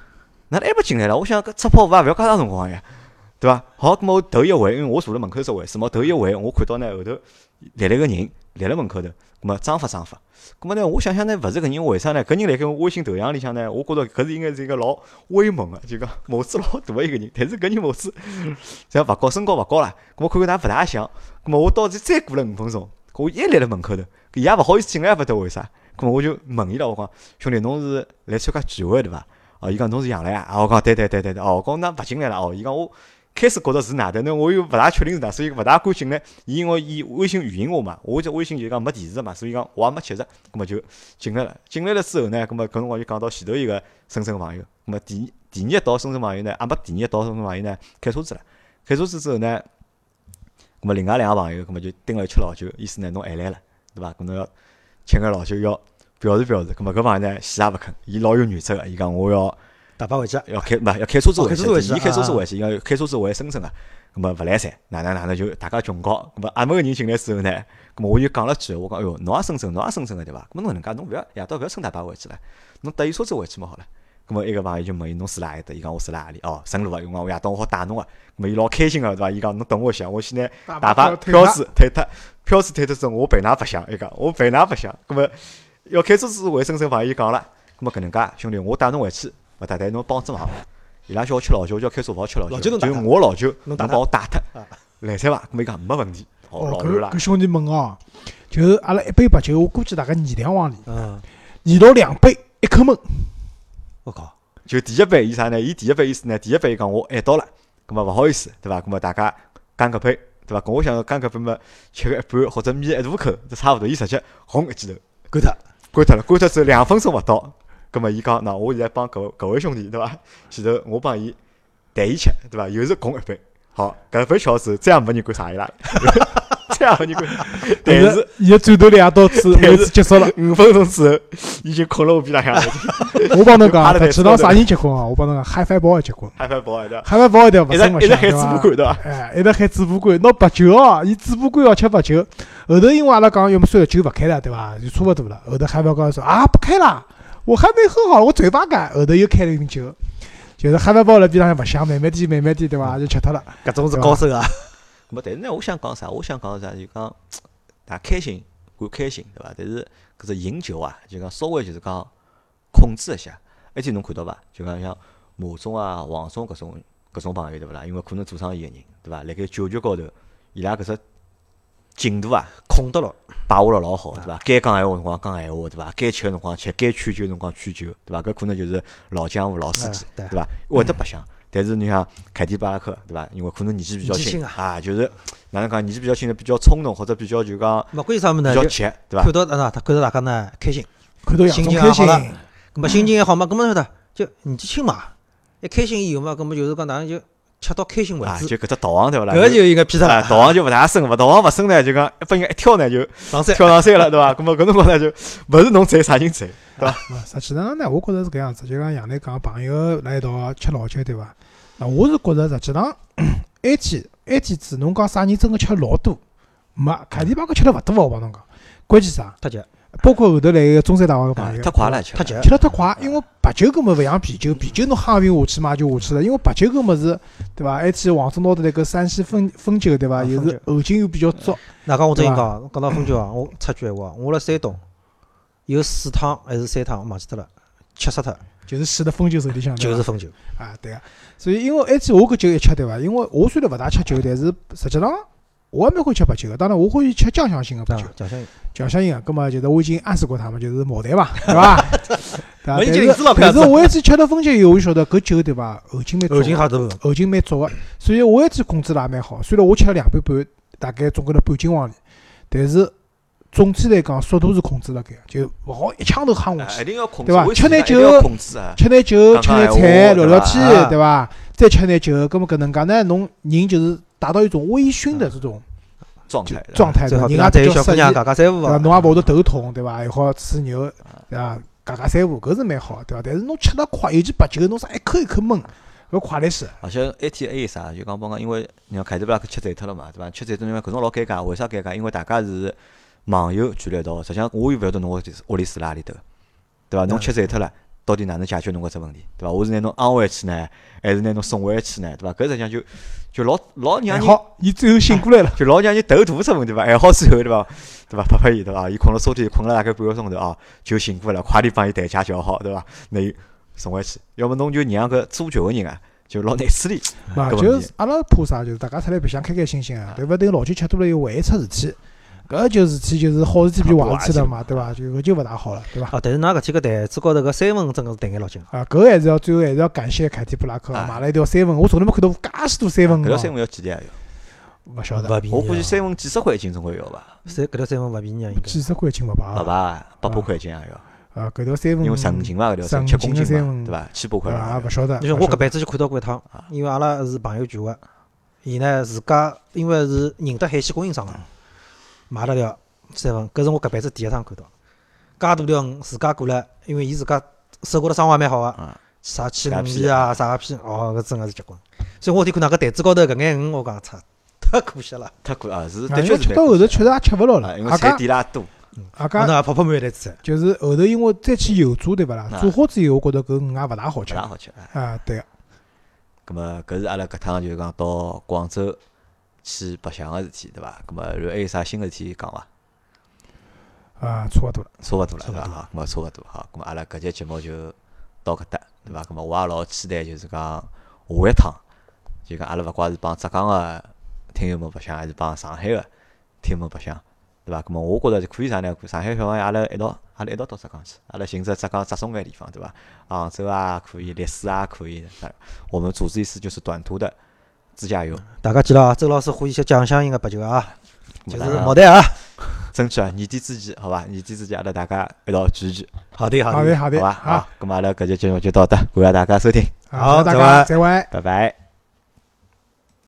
哪还没进来了？我想搿出泡饭也勿要介长辰光呀，对伐？好，葛末我头一回，因为我坐辣门口只位置嘛，头一回我看到呢后头立了个人立辣门口头，葛末装法装法。葛末呢，我想想呢，勿是搿人为啥呢？搿人辣盖我微信头像里向呢，我觉着搿是应该是一个老威猛个，就讲帽子老大个一个人。但是搿人帽子 像勿高，身高勿高啦。葛末看看㑚勿大像。葛末我到时再过了五分钟，我一立辣门口头，伊也勿好意思进来，也勿得为啥。葛末我就问伊了，我讲兄弟，侬是来参加聚会对伐？哦，伊讲侬是杨澜啊？啊，我讲对对对对对。哦，我讲那勿进来了。哦，伊讲我开始觉着是哪的，那我又勿大确定是哪，所以勿大敢进来。伊因为伊微信语音我嘛，我这微信就讲没提示嘛，所以讲我也没接着，葛末就进来了。进来了之后呢，葛末搿辰光就讲到前头一个深圳朋友，葛末第第二一道深圳朋友呢，也没第二一道深圳朋友呢开车子了。开车子之后呢，葛末另外两个朋友，葛末就盯了吃老酒，意思呢侬还来了，对伐？搿侬要请个老酒要表示表示。葛末搿朋友呢死也勿肯，伊老有原则个，伊讲我要。大巴回去。要开勿要开车子哦回去，开车子回去伊开车子啊回去，要开车子回深圳个，咁么勿来三，哪能哪能就大家穷搞，咁么阿没个人进来之后呢，咁么我就讲了句，我讲哎哟，侬也深圳，侬也深圳个对伐？咁么侬搿能介，侬勿要夜到勿要乘大巴回去了，侬搭伊车子回去嘛好了。咁么一个朋友就问伊侬住辣埃搭，伊讲我住辣何里？哦，顺路啊，因为我夜到我好带侬个，咁么伊老开心个对伐？伊讲侬等我一下，我先拿大巴票子退脱，票子退脱之后我陪㑚白相，伊讲我陪㑚白相，咁么要开车子回深圳朋友讲了，咁么搿能介兄弟，我带侬回去，勿带带侬帮只忙。伊拉叫我吃老酒，我就要开车勿好吃老酒，就我老酒，侬帮我带脱啊，来三伐？咁伊讲没问题，哦，哦，老刘啦搿搿，兄弟们哦，就是阿拉一杯白酒，我估计大概二两往里，嗯，二到两杯，一口闷。我靠，就第一杯伊啥呢？伊第一杯意思呢？第一杯讲我晚到了，咁么勿好意思，对伐？咁么大家干搿杯，对伐？跟我想要干搿杯么，吃个一半或者抿一大口，这差勿多。伊直接轰一记头，够脱。关脱了，关脱之后两分钟勿到，咁么伊讲，喏，我现在帮搿搿位兄弟，对伐？前头我帮伊带伊吃，对伐？又是拱一杯，好，搿杯吃好再也没人敢啥伊拉了，再也没人敢。但是伊个战斗力也到此为止结束了。五分钟之后，已经困了我边浪向了，我帮侬讲，趴了台搿几道啥人结棍啊？我帮侬讲，海翻包也结棍，海翻包对伐？海翻包一定勿一直声勿响，一直喊对伐主播管对伐？哎，一直喊主播官，拿白酒哦，伊主播官要吃白酒。后头因为阿拉讲，要么算了酒勿开了，对伐？就差勿多了。后头海帆讲说啊，不开了，我还没喝好，我嘴巴干。后头又开了一瓶酒，就是海帆包辣边浪向勿响，慢慢点，慢慢点，对伐？就吃脱了。搿种是高手啊！没但是呢，我想讲啥？我想讲啥？就讲大家开心归开心，对伐？但是搿只饮酒啊，就讲稍微就是讲控制一下。而且侬看到伐？就讲像马总啊、黄总搿种搿种朋友对勿啦？因为可能做生意个人对伐？辣盖酒局高头，伊拉搿只劲度啊，控得牢，把握了老好，对伐？该讲闲话辰光讲闲话，对伐？该吃个辰光吃，该劝酒辰光劝酒，对伐？搿可能就是老江湖、老司机，哎对对伐？会得白相。但是你像凯迪巴拉克，对伐？因为可能年纪比较轻啊啊，就是哪能讲年纪比较轻的，比较冲动或者比较就讲勿关键啥物事呢？比较急，对伐看？到啊，他看到大家呢开心，看到杨心总开心情也好，了葛么心情还好嘛，葛么晓得就年纪轻嘛，一开心以后嘛，葛么就是讲哪能就吃到开心为啊，止。就搿只导航对勿啦？搿就应该劈脱啊，了，导航就勿大深，勿导航勿深呢，就讲一拨人一跳呢就上山。跳上山了，对伐？搿么搿辰光呢就勿是侬载啥人载，对伐？啊实际上呢，我觉着是搿样子，就像杨澜讲，朋友辣一道吃老酒，对伐？那我是觉着实际上 埃天埃天子，侬讲啥人真个吃老多？没，凯迪巴克吃了勿多，我帮侬讲。关键啥？太急，包括后头来个中山大学个朋友，太快了，吃太急吃了太快，因为白酒搿么勿像啤酒，啤酒侬夯瓶下去嘛就下去了，因为白酒搿么是对伐？埃天黄总拿的那个山西汾汾酒对伐？又是后劲又比较足，哪讲我真心对讲，讲到汾酒啊，我插句闲话，我辣山东有四趟还是三趟，我忘记脱了，吃死脱，就是死辣汾酒手里向，就是汾酒。啊，对个。所以因为埃次我搿酒一吃对伐？因为我虽然勿大吃酒，但是实际上我也蛮欢喜吃白酒个。当然我欢喜吃酱香型个白酒酱香型酱香型个。葛末就是我已经暗示过他们，就是茅台嘛，对伐？对伐？没但是但是我一次吃了分酒以后，我就晓得搿酒对伐？后劲蛮足的，后劲好多，后劲蛮足个。所以我一次控制了也蛮好。虽然我吃了两杯半，大概总归了半斤往里，但是总体来讲速度是控制了盖，就勿好一枪头夯下啊去。对伐我吃眼酒吃眼酒，讲吃眼讲闲菜，话聊聊天对伐？再吃眼酒，葛么搿能介呢，侬人就是达到一种微醺的这种状态状态？人也跟带有小姑娘嘎嘎三胡对伐？啊，侬也勿会得头痛，对伐？还好吹牛，对伐？嘎嘎三胡，搿是蛮好，对伐？但是侬吃了快，尤其白酒，侬啥一口一口闷，搿快点死。而且一天还有啥？就讲帮讲，因为你看凯迪布拉克吃醉脱了嘛，对伐？吃醉脱，因为搿种老尴尬，为啥尴尬？因为大家是网友聚了一道，实际上我又勿晓得侬屋屋里住辣何里头，对伐？侬吃醉脱了，到底哪能解决侬搿只问题，对伐？我是拿侬安回去呢，还是拿侬送回去呢，对伐？搿实际上就就老老让人好，伊最后醒过来了。就老让人头大只问题伐？还好最后对伐？对伐？拍拍伊对伐？伊困了车底困了大概半个钟头啊，就醒过来了，快点帮伊代驾叫好对伐？拿伊送回去，要么侬就让搿做酒个人啊，就老难处理。嘛，搿就是阿拉怕啥？就是大家出来白相开开心心啊，对勿对？老酒吃多了以后万一出事体，搿就事体就是好事体比坏事体了嘛，对伐？就搿就勿大好了，对伐？啊，但是㑚搿天搿台子高头搿三分真个是对眼老紧。啊，搿还是要最后还是要感谢凯迪布拉克啊买了一条三文，我从来没看到过介许多三文哦，搿条三文要几钿啊？勿晓得勿便宜啊。我估计三文几十块一斤总归要伐？三搿条三分勿便宜啊，应该。几十块钱勿好吧？吧，八百块一斤也要，啊，搿条三文因为纯斤伐，搿条纯七公斤嘛，对伐？七八块啊，勿？晓得。你说勿晓得我搿辈子就看到过一趟啊，因为阿拉是朋友聚会，伊呢自家因为是认得海鲜供应商个，买了条三文，搿是我搿辈子第一趟看到。介大条鱼自家过来，因为伊自家手高头生活也蛮好个啊，啥起啥鱼皮啊，啥个皮，哦，搿真个是结棍。所以我天看到搿台子高头搿眼鱼，我讲操，太可惜了。太可啊，是啊的确是因为吃到后头确实也吃勿牢啊，了，因为菜阿家底拉多，阿家我那泡泡满一台子菜，就是后头因为再去油煮对勿啦？啊煮好之后，我觉着搿鱼也勿大好吃勿大好吃。哎啊，对个。咁么搿是阿拉搿趟就是讲到广州去白相个事体，对伐？咁么然后还有啥新个事体讲伐？啊，差勿多了。差勿多了，对伐？好，咁么差勿多，好，咁么阿拉搿节节目就到搿搭，对伐？咁么我也老期待，就是讲下一趟，就讲阿拉勿怪是帮浙江个听友们白相，还是帮上海个听友们白相，对伐？咁么我觉着就可以啥呢？上海小朋友阿拉一道，阿拉一道到浙江去，阿拉寻只浙江浙松眼地方，对伐？杭州啊可以，丽水啊可以，啊我们组织一次就是短途的自驾游，大家记牢啊，周老师欢喜些酱香型的白酒啊，就是茅台啊。争取啊年底之前，好伐？年底之前阿拉大家一道聚一聚，好的，好的，好的，好吧？好好，，咁么阿拉搿节节目就到这，感谢大家收听，好，再会家再会。拜拜。